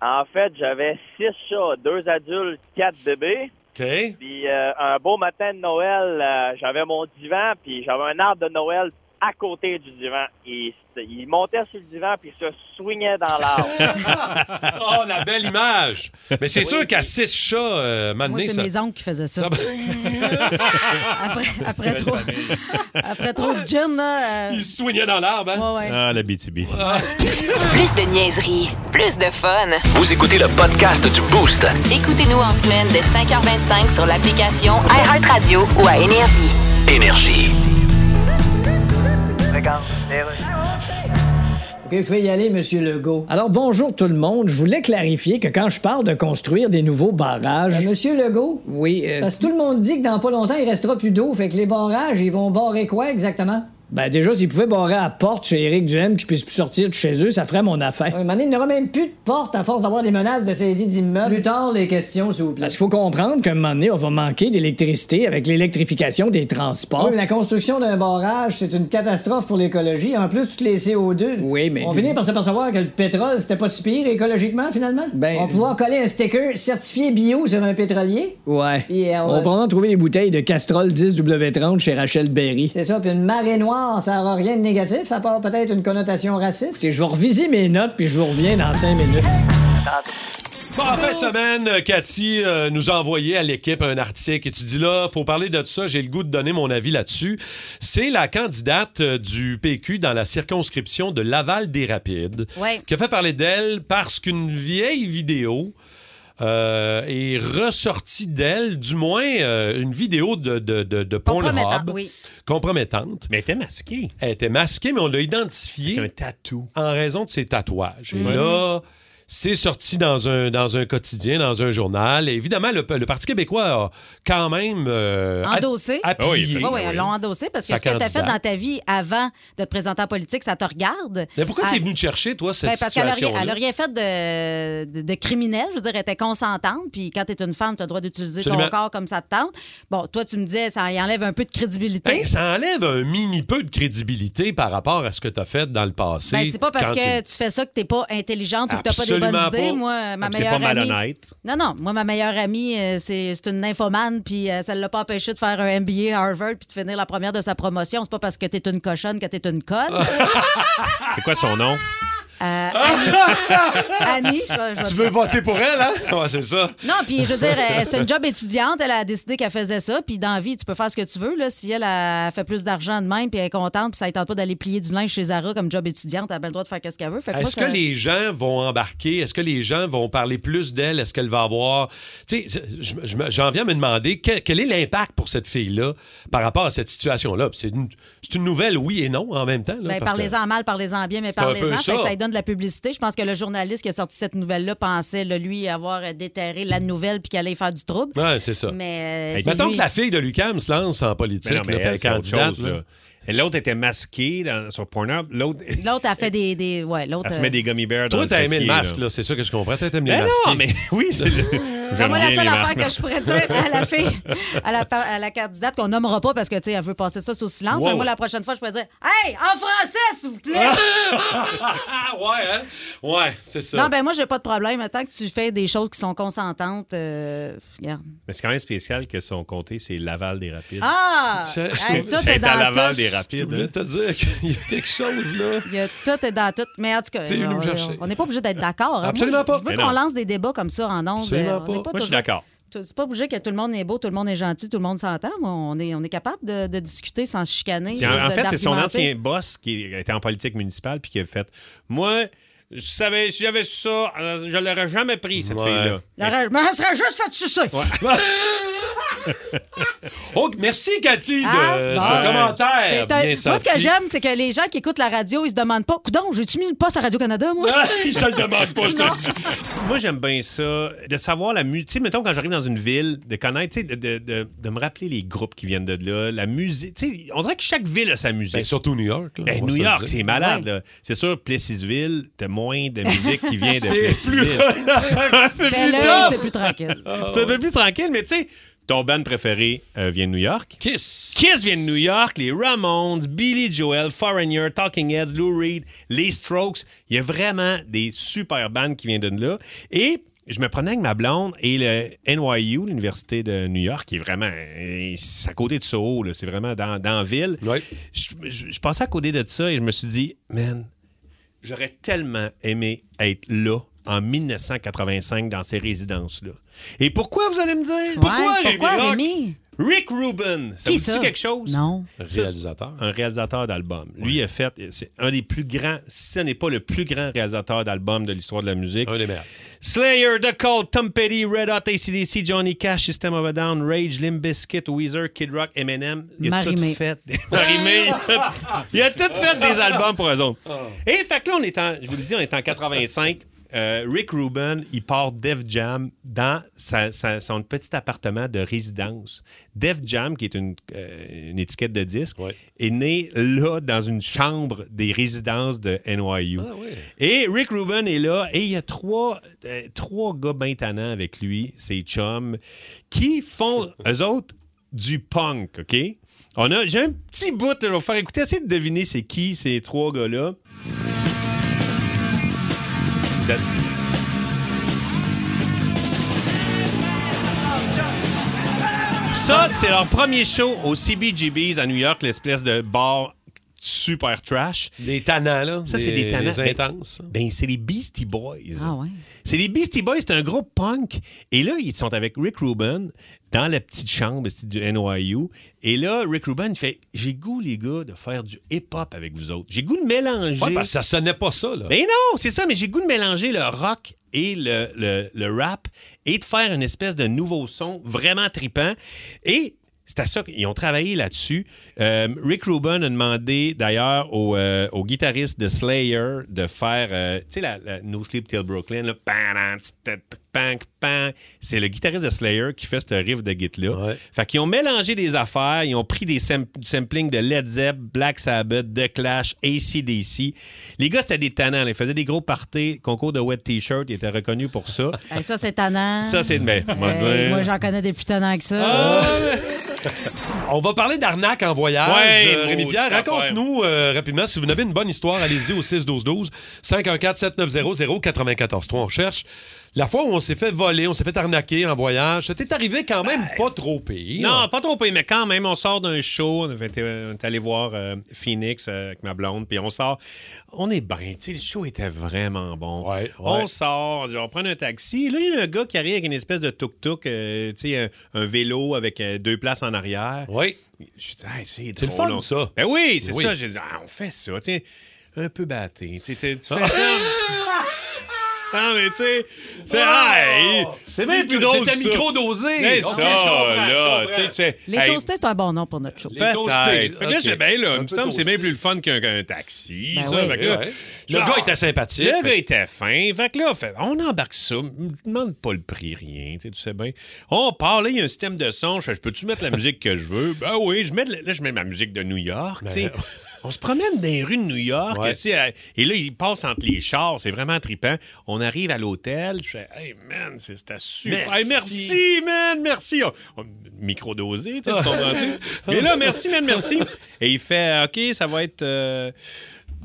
En fait, j'avais six chats, deux adultes, quatre bébés. OK. Puis euh, un beau matin de Noël, euh, j'avais mon divan, puis j'avais un arbre de Noël à côté du divan. Il, il montait sur le divan puis il se swingait dans l'arbre. [laughs] oh, la belle image! Mais c'est sûr qu'à six chats, euh, Moi, c'est ça... mes oncles qui faisaient ça. ça- [laughs] après, après trop, après trop de gin, là. euh, Il se soignait dans l'arbre, hein? ouais, ouais. Ah, la BTB. [laughs] Plus de niaiserie, plus de fun. Vous écoutez le podcast du Boost. Écoutez-nous en semaine de 5h25 sur l'application iHeartRadio ou à Énergie. Énergie. Rues. Vous pouvez y aller, Monsieur Legault. Alors, bonjour tout le monde. Je voulais clarifier que quand je parle de construire des nouveaux barrages... Monsieur Legault? Oui, Parce que tout le monde dit que dans pas longtemps, il restera plus d'eau. Fait que les barrages, ils vont barrer quoi exactement? Ben déjà, s'ils pouvaient barrer à la porte chez Éric Duhem qui puisse plus sortir de chez eux, ça ferait mon affaire. Ouais, il n'y aura même plus de porte à force d'avoir des menaces de saisie d'immeubles. Plus tard, les questions, s'il vous plaît. Parce qu'il faut comprendre qu'à un moment donné, on va manquer d'électricité avec l'électrification des transports. Oui, mais la construction d'un barrage, c'est une catastrophe pour l'écologie. En plus, toutes les CO2. Oui, mais. On finit par s'apercevoir que le pétrole, c'était pas si pire écologiquement, finalement. Ben. On va pouvoir coller un sticker certifié bio sur un pétrolier. Ouais. euh, on va probablement trouver des bouteilles de Castrol 10W30 chez Rachel Berry. C'est ça, puis une marée noire, ça aura rien de négatif, à part peut-être une connotation raciste. je vais reviser mes notes, puis je vous reviens dans cinq minutes. Bon, en fin de semaine, Cathy euh, nous a envoyé à l'équipe un article et tu dis là, faut parler de ça, j'ai le goût de donner mon avis là-dessus. C'est la candidate euh, du PQ dans la circonscription de Laval-des-Rapides Ouais. qui a fait parler d'elle parce qu'une vieille vidéo euh, est ressortie d'elle, du moins euh, une vidéo de, de, de, de Compromettant, Pornhub oui. compromettante. Mais elle était masquée. Elle était masquée, mais on l'a identifiée Avec un tatou. en raison de ses tatouages. Et Mhm. là, c'est sorti dans un, dans un quotidien, dans un journal. Et évidemment, le, le Parti québécois a quand même euh, Endossé. appuyé. Oui, oui, ils l'ont endossé parce que Sa ce que tu as fait dans ta vie avant de te présenter en politique, ça te regarde. Mais pourquoi Ah, c'est venu te chercher, toi, cette ben, parce qu'elle a, rien- situation fait de, de, de criminel. Je veux dire, elle était consentante. Puis quand tu es une femme, tu as le droit d'utiliser ton corps comme ça te tente. Bon, toi, tu me disais, ça y enlève un peu de crédibilité. Ben, ça enlève un mini peu de crédibilité par rapport à ce que tu as fait dans le passé. Ben, c'est pas parce que tu- tu fais ça que t'es pas intelligente ou que t'as pas des Absolument bonnes idées. pas. Moi, ma meilleure pas amie. malhonnête. Non, non. Moi, ma meilleure amie, euh, c'est une nymphomane, puis euh, ça ne l'a pas empêché de faire un MBA à Harvard puis de finir la première de sa promotion. C'est pas parce que t'es une cochonne que t'es une conne. [laughs] C'est quoi son nom? Euh, Annie. [laughs] Annie, je je Tu veux voter pour elle, hein? [laughs] Ouais, c'est ça. Non, puis je veux dire, elle- c'était une job [laughs] étudiante. Elle a décidé qu'elle faisait ça. Puis dans la vie, tu peux faire ce que tu veux. Là. Si elle a fait plus d'argent de même, puis elle est contente, puis ça ne tente pas d'aller plier du linge chez Zara comme job étudiante, elle a bien le droit de faire ce qu'elle veut. Fait que moi, Est-ce ça- que les gens vont embarquer? Est-ce que les gens vont parler plus d'elle? Est-ce qu'elle va avoir. Tu sais, j'en viens à me demander quel, quel est l'impact pour cette fille-là par rapport à cette situation-là? C'est une, c'est une nouvelle, oui et non, en même temps. Ben, parce que- parlez-en mal, parlez-en bien, mais C'est parlez-en. Ça. Ça lui de la publicité. Je pense que le journaliste qui a sorti cette nouvelle-là pensait, là, lui, avoir euh, déterré la nouvelle puis qu'il allait faire du trouble. Ouais, c'est ça. Mais. euh, Mettons lui- que la fille de Lucam se lance en politique, Mais non, mais là, puis elle elle, est c'est autre candidate. chose, là. là. Et L'autre était masquée dans- sur Pornhub. L'autre, [laughs] L'autre a fait des. des... Ouais, l'autre. elle se euh, met des gummy bears dans Toi, t'as aimé le masque, là. là. C'est ça que je comprends. Toi, t'aimes les Ben masqués. non, mais [laughs] oui, c'est le... [laughs] Ben, J'aime moi, la seule affaire que je pourrais dire à la fille, [laughs] à la, à la candidate qu'on nommera pas parce que, tu sais, elle veut passer ça sous silence. Wow. Mais moi, la prochaine fois, je pourrais dire Hey, en français, s'il vous plaît! Ah, [laughs] ouais, hein? Ouais, c'est ça. non, ben moi, j'ai pas de problème. Tant que tu fais des choses qui sont consentantes, euh, regarde. Mais c'est quand même spécial que son comté, c'est Laval des Rapides. Ah! Je- je Hey, tout est à dans Laval tout. des Je Rapides. voulais hein. te dire qu'il y a quelque chose, là. Il y a tout est dans tout. Mais en tout cas, on- n'est pas obligé d'être d'accord. hein. Moi, Absolument je- pas. Je veux qu'on lance des débats comme ça en ondes. Absolument Euh, on pas. Moi, je suis d'accord. C'est pas obligé que tout le monde est beau, tout le monde est gentil, tout le monde s'entend. mais On est, on est capable de, de discuter sans se chicaner. En, fait, c'est son ancien boss qui était en politique municipale puis qui a fait Moi, je savais, si j'avais su ça, euh, je l'aurais jamais pris, cette Ouais. fille-là. Mais elle serait juste fait sucer. [laughs] Oh, merci, Cathy, de Ah, ce commentaire. C'est un- bien Moi, ce que j'aime, c'est que les gens qui écoutent la radio, ils se demandent pas Coudon, j'ai-tu mis le poste à Radio-Canada, moi? Ah, il se le demande pas, je te dis. Moi, j'aime bien ça, de savoir la musique. Tu sais, mettons, quand j'arrive dans une ville, de connaître, tu sais, de, de, de- de me rappeler les groupes qui viennent de là, la musique. Tu sais, on dirait que chaque ville a sa musique. Ben, surtout New York. là, Ben, New York, c'est malade. là. C'est sûr, Plessisville, t'as moins de musique qui vient de [laughs] C'est Plessisville. plus [laughs] C'est Ben plus là, tough. c'est plus tranquille. C'est un peu plus tranquille, mais tu sais, ton band préféré euh, vient de New York. Kiss. Kiss vient de New York, les Ramones, Billy Joel, Foreigner, Talking Heads, Lou Reed, les Strokes. Il y a vraiment des super bands qui viennent de là. Et je me prenais avec ma blonde et le NYU, l'Université de New York, qui est vraiment. euh, C'est à côté de Soho, c'est vraiment dans, dans la ville. Je, je- je passais à côté de ça et je me suis dit, man, j'aurais tellement aimé être là en 1985 dans ces résidences-là. Et pourquoi, vous allez me dire? Pourquoi, Ouais, pourquoi, Rock? Rémi? Rick Rubin. Ça Qui vous ça? dit quelque chose? Non. Ça, Réalisateur. Un réalisateur d'album. Lui il a fait, c'est un des plus grands, si ce n'est pas le plus grand réalisateur d'album de l'histoire de la musique. Un des meilleurs. Slayer, The Cult, Tom Petty, Red Hot, ACDC, Johnny Cash, System of a Down, Rage, Limp Bizkit, Weezer, Kid Rock, Eminem. Il a tout fait. [laughs] Marimé. il a tout- Il a tout fait des albums pour eux autres. Et fait que là, on est en, je vous le dis, on est en 85. Euh, Rick Rubin, il part Def Jam dans sa- sa- son petit appartement de résidence. Def Jam, qui est une, euh, une étiquette de disque, est né là dans une chambre des résidences de NYU. Et Rick Rubin est là et il y a trois, euh, trois gars bien tannants avec lui, ses chums, qui font, [laughs] eux autres, du punk, OK? On a, j'ai un petit bout, là, je vais vous faire écouter, essayez de deviner c'est qui ces trois gars-là. Ça, c'est leur premier show au CBGB's à New York, l'espèce de bar super trash. Des tannants, là. Ça, c'est des tannants. Des Ben- intenses. Ben, c'est les Beastie Boys. Ah ouais. C'est les Beastie Boys, c'est un groupe punk. Et là, ils sont avec Rick Rubin dans la petite chambre du NYU. Et là, Rick Rubin il fait J'ai goût, les gars, de faire du hip-hop avec vous autres. J'ai goût de mélanger. Ouais, parce que ça sonnait pas ça, là. Ben non, c'est ça, mais j'ai goût de mélanger le rock et le, le- le rap et de faire une espèce de nouveau son vraiment tripant. Et c'est à ça qu'ils ont travaillé là-dessus. Euh, Rick Rubin a demandé d'ailleurs au, euh, au guitariste de Slayer de faire, euh, tu sais, la, la No Sleep Till Brooklyn, là, Pan, tst, tst, pan, pan. c'est le guitariste de Slayer qui fait ce riff de git-là. Fait qu'ils ont mélangé des affaires, ils ont pris des sam- du sampling de Led Zepp, Black Sabbath, The Clash, ACDC. Les gars, c'était des tannants. là. Ils faisaient des gros parties, concours de wet t-shirt, ils étaient reconnus pour ça. [laughs] Hey, ça, c'est tannant. Ça, c'est de ben, Hey, dire- moi, j'en connais des plus tannants que ça. Ah! [laughs] [laughs] On va parler d'arnaque en voyage. Ouais, Euh, Rémi Pierre, raconte-nous euh, rapidement. Si vous avez une bonne histoire, allez-y au 6-12-12. 514-790-0943. On cherche la fois où on s'est fait voler, on s'est fait arnaquer en voyage. Ça t'est arrivé quand même pas trop pire. Non, pas trop payé, mais quand même, on sort d'un show. On, avait été- on est allé voir euh, Phoenix avec ma blonde, puis on sort. On est bien, tu sais, le show était vraiment bon. On sort, on dit, on prend un taxi. Là, il y a un gars qui arrive avec une espèce de tuk-tuk, tu sais, un, un vélo avec deux places en arrière. Oui. Je dis, Hey, c'est C'est le fun, on- ça. Ben oui, c'est Oui. ça. J'ai dit, Ah, on fait ça, tiens, un peu batté. Tu sais, tu fais Ah. Non, mais tu sais, tu sais, hey, c'est bien plus drôle. C'était ça. micro-dosé. C'est Ok, ça, je là. je tu sais, Les hey, toastés, c'est un bon nom pour notre show. Peut-être. que là, c'est bien, là. Il me semble que c'est bien plus le fun qu'un qu'un taxi. Ben ça. oui. Fait que là, Ouais. je Le gars était sympathique. Le gars était fin. Fait que là, fait, on embarque ça. Me demande pas le prix, rien. Tu sais, tu sais bien. On part, là, il y a un système de son. Je je peux-tu mettre la [laughs] musique que je veux? Ben oui, je mets là, je mets ma musique de New York. tu sais. On se promène dans les rues de New York. Ouais. à- Et là, il passe entre les chars. C'est vraiment trippant. On arrive à l'hôtel. Je fais, hey, man, c'est- c'était super. Merci. Hey, merci, man, merci. On- on- Micro-dosé, tu sais? [laughs] Mais là, merci, man, merci. Et il fait, OK, ça va être euh,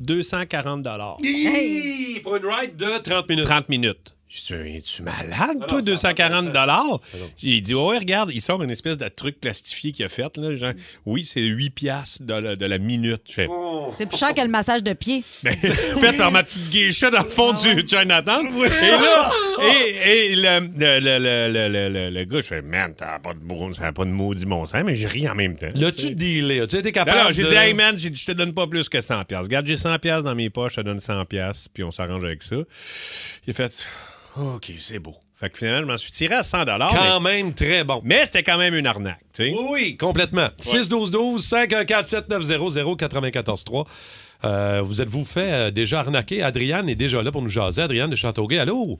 240 Hi! Pour une ride de 30 minutes. 30 minutes. Dis, es-tu malade, toi, 240 dollars? Il dit, ouais, regarde, il sort une espèce de truc plastifié qu'il a fait. Là, genre, oui, c'est 8 piastres de la, de la minute. Je fais, C'est plus cher que le massage de pied. [laughs] ben, fait par ma petite geisha dans le fond du Chinatown. [laughs] Et là, et, et le, le, le, le, le, le- le- le gars, je fais, man, t'as pas de, bon, ça a pas de maudit bon sens, mais je ris en même temps. L'as-tu dealé? As-tu été capable non, j'ai de- dit, hey man, dit, je te donne pas plus que 100$. piastres. Regarde, j'ai 100$ piastres dans mes poches, je te donne 100$, piastres, puis on s'arrange avec ça. Il a fait, OK, c'est beau. Fait que finalement, je m'en suis tiré à 100$. Quand mais, même très bon. mais c'était quand même une arnaque, tu sais. Oui, oui, complètement. 612-12-514-7900-943. Euh, vous êtes-vous fait euh, déjà arnaquer? Adriane est déjà là pour nous jaser. Adriane de Châteauguay, allô?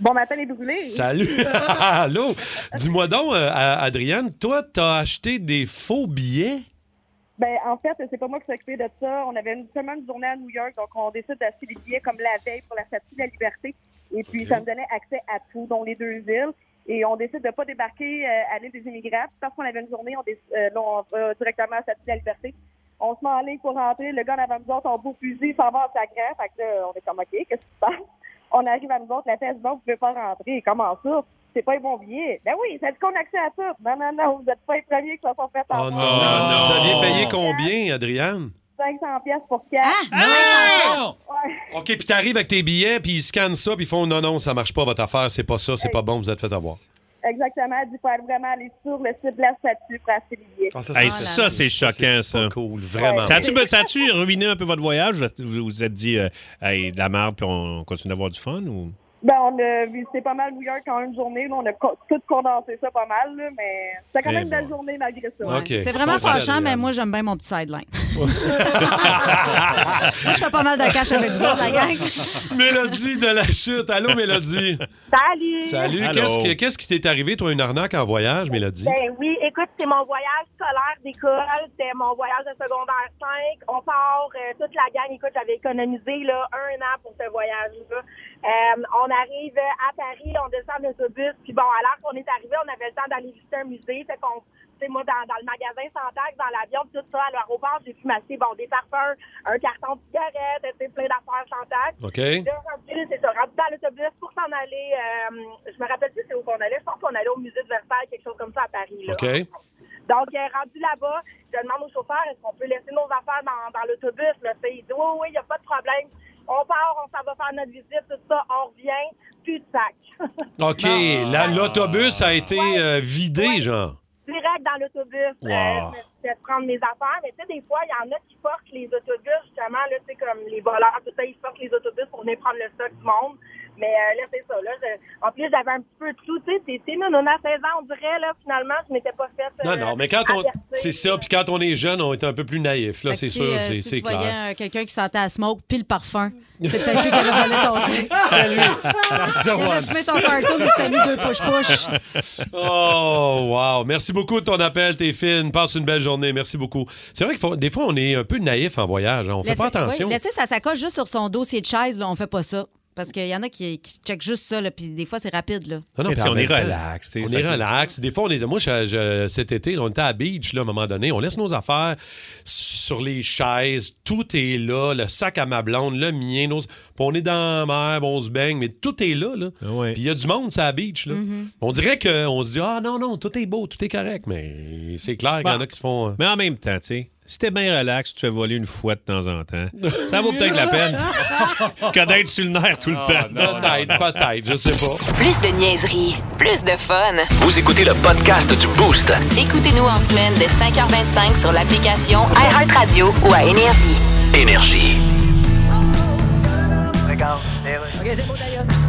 Bon matin, les brûlés. Salut! [laughs] allô? Dis-moi donc, euh, Adriane, toi, t'as acheté des faux billets? Ben, en fait, c'est pas moi qui suis occupée de ça. On avait une, seulement une journée à New York, donc on décide d'acheter des billets comme la veille pour la Statue de la Liberté. Et puis, ça me donnait accès à tout, dont les deux îles. Et on décide de pas débarquer euh, à l'île des immigrants. Parce qu'on avait une journée, on, euh, là, on va directement à Statue de la Liberté. On se met en ligne pour rentrer. Le gars en avant nous autres, on beau fusil, il s'en va en sacrant. Fait que là, on est comme, OK, qu'est-ce qui se passe? [laughs] On arrive à nous autres, la fête, bon, vous pouvez pas rentrer. Comment ça? C'est pas un bon billet. Ben oui, ça dit qu'on a accès à tout. Non, non, non, vous êtes pas les premiers qui se sont fait Oh avoir. non, Vous aviez payé combien, Adriane? 500 pièces pour quatre. Non! Ouais. OK, puis t'arrives avec tes billets, puis ils scannent ça, puis ils font non, non, ça marche pas votre affaire, c'est pas ça, c'est pas bon, vous êtes fait avoir. Exactement. Il faut vraiment aller sur le site de la statue pour acheter les billets. Hey, ça, c'est choquant, ça. cool, vraiment. Ça a-tu, ça a-tu ruiné un peu votre voyage? Vous vous êtes dit, euh, hey, de la merde, puis on continue d'avoir du fun? Ou... Ben, on a visité pas mal New York en une journée. Là, on a co- tout condensé ça pas mal, là, mais c'était quand Eh même une belle bon. journée malgré ça. C'est vraiment fâchant, mais moi, j'aime bien mon petit sideline. [laughs] moi, je fais pas mal de cash avec vous autres, la gang. Mélodie de la chute. Allô, Mélodie. Salut! Salut. Allô. Qu'est-ce, que- qu'est-ce qui t'est arrivé, toi, une arnaque en voyage, Mélodie? Ben oui, écoute, c'est mon voyage scolaire d'école, c'est mon voyage de secondaire 5. On part, euh, toute la gang, écoute, j'avais économisé là, un an pour ce voyage-là. Euh, on arrive à Paris, on descend en autobus, puis bon, alors qu'on est arrivé, on avait le temps d'aller visiter un musée, fait qu'on moi, dans, dans le magasin sans taxe, dans l'avion, tout ça, à l'aéroport, j'ai pu m'acheter, bon, des parfums, un carton de cigarettes, plein d'affaires sans taxe. OK. C'est ça, rendu dans l'autobus pour s'en aller, euh, je me rappelle plus c'est où qu'on allait, je pense qu'on allait au musée de Versailles, quelque chose comme ça à Paris, là. OK. Donc, euh, rendu là-bas, je demande au chauffeur, est-ce qu'on peut laisser nos affaires dans, dans l'autobus, là? Il dit, oui, oui, il n'y a pas de problème. On part, on s'en va faire notre visite, tout ça, on revient, plus de sac. [laughs] OK. la- l'autobus a été euh, vidé, genre. direct dans l'autobus. Wow. Euh, suis fait prendre mes affaires. Mais tu sais, des fois, il y en a qui portent les autobus, justement, là, tu sais, comme les voleurs, tout ça, ils portent les autobus pour venir prendre le stock du monde. Mais euh, là, c'est ça. Là, je- en plus, j'avais un petit peu de tout. Tu sais, t'es non, on a 16 ans, on dirait, là, finalement, je m'étais pas fait. euh, Non, non, mais quand on. C'est ça, puis quand on est jeune, on est un peu plus naïf, là, c'est si, sûr, euh, c'est, si c'est tu voyais clair. euh, quelqu'un qui sentait à smoke puis le parfum, [laughs] c'est peut-être lui qui avait volé ton sac. Il avait fumé ton carton puis c'était mis deux push-push. Oh, wow. Merci beaucoup de ton appel, t'es fine. Passe une belle journée. Merci beaucoup. C'est vrai que des fois, on est un peu naïf en voyage. hein. On fait pas Laissez- attention. oui, laisser sa sacoche juste sur son dossier de chaise, là, on fait pas ça. Parce qu'il y en a qui, qui checkent juste ça, là, puis des fois, c'est rapide. Là. Non, non, puis on est relax, On est que- relax. Des fois, on est. Moi, je- je- cet été, là, on était à la beach, là, à un moment donné. On laisse nos affaires sur les chaises. Tout est là. Le sac à ma blonde, le mien. Nos... Puis on est dans la mer, on se baigne, mais tout est là. là. ouais. Puis il y a du monde, c'est à la beach. Là. Mm-hmm. On dirait qu'on se dit Ah non, non, tout est beau, tout est correct. Mais c'est clair qu'il y en a qui se font. euh, Mais en même temps, tu sais, si t'es bien relax, tu fais voler une fois de temps en temps, [laughs] ça vaut peut-être la peine [laughs] que d'être sur le nerf tout le temps. Peut-être, peut-être, je sais pas. Plus de niaiserie, plus de fun. Vous écoutez le podcast du Boost. Écoutez-nous en semaine de 5h25 sur l'application iHeartRadio ou à Énergie. Énergie. Regarde, OK, c'est bon, d'ailleurs.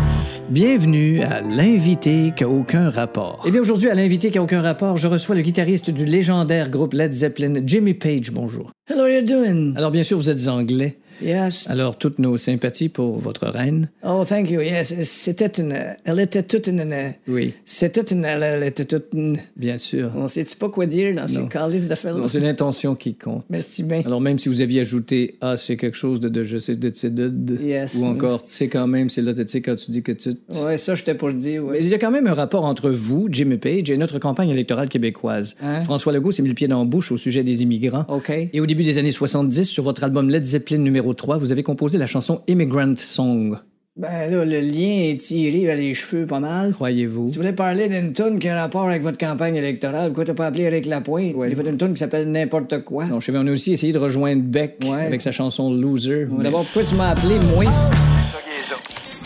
Bienvenue à l'invité qui a aucun rapport. Eh bien, aujourd'hui, à l'invité qui a aucun rapport, je reçois le guitariste du légendaire groupe Led Zeppelin, Jimmy Page. Bonjour. Hello, how you doing? Alors, bien sûr, vous êtes anglais. Yes. Alors, toutes nos sympathies pour votre reine. Oh, thank you. Yes, c'était une. Elle était toute une. Oui. C'était une. Elle était toute une. Bien sûr. On sait-tu pas quoi dire dans ces calices d'affaires-là? Non, c'est l'intention qui compte. Merci bien. Alors, même si vous aviez ajouté Ah, c'est quelque chose de, de je sais, de de, de- Yes. Ou encore, tu sais quand même, c'est là, tu sais, quand tu dis que tu. Ouais, ça, j'étais pour le dire, ouais. Mais il y a quand même un rapport entre vous, Jimmy Page, et notre campagne électorale québécoise. Hein? François Legault s'est mis le pied dans la bouche au sujet des immigrants. OK. Et au début des années 70, sur votre album Led Zeppelin numéro 3, vous avez composé la chanson Immigrant Song. Ben là, le lien est tiré vers les cheveux pas mal. Croyez-vous? Si tu voulais parler d'une toune qui a rapport avec votre campagne électorale, pourquoi t'as pas appelé Eric Lapointe? Il a fait une toune qui s'appelle N'importe quoi. Non, je sais, on a aussi essayé de rejoindre Beck Ouais. avec sa chanson Loser. Ouais, mais- D'abord, pourquoi tu m'as appelé, moi?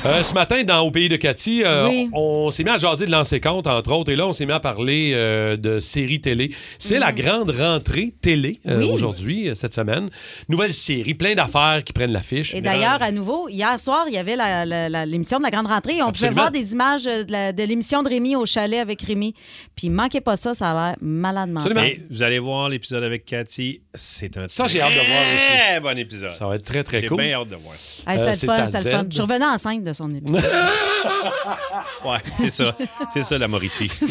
Euh, ce matin, dans Au pays de Cathy, euh, Oui. on, on s'est mis à jaser de lancer compte, entre autres, et là, on s'est mis à parler euh, de séries télé. C'est la grande rentrée télé. Oui. aujourd'hui, cette semaine. Nouvelle série, plein d'affaires qui prennent l'affiche. Et d'ailleurs, à nouveau, hier soir, il y avait l'émission de la Grande Rentrée. On Absolument. pouvait voir des images de la- de l'émission de Rémi au chalet avec Rémi. Puis manquez pas ça, ça a l'air malade mental. Mais vous allez voir l'épisode avec Cathy, c'est un Ça, j'ai hâte de voir aussi. très bon épisode. Ça va être très, très J'ai cool. bien hâte de voir. Hey, c'était Euh, le c'est fun, c'était le fun. Je revenais enceinte de son épisode. [laughs] Ouais, c'est ça. C'est ça, la Mauricie. [laughs]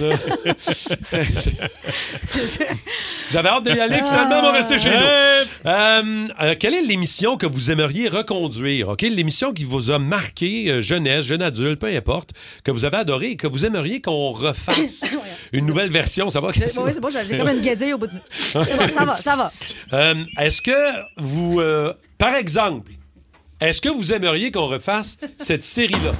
J'avais hâte d'y aller. Finalement, on va rester chez nous. Euh, Euh, quelle est l'émission que vous aimeriez reconduire? OK? L'émission qui vous a marqué, euh, jeunesse, jeune adulte, peu importe, que vous avez adoré et que vous aimeriez qu'on refasse [laughs] une nouvelle version. Ça va? Oui, c'est bon, j'ai comme une guédille au bout de... Bon, ça va, ça va. Euh, Est-ce que vous, euh, par exemple, Est-ce que vous aimeriez qu'on refasse cette série-là?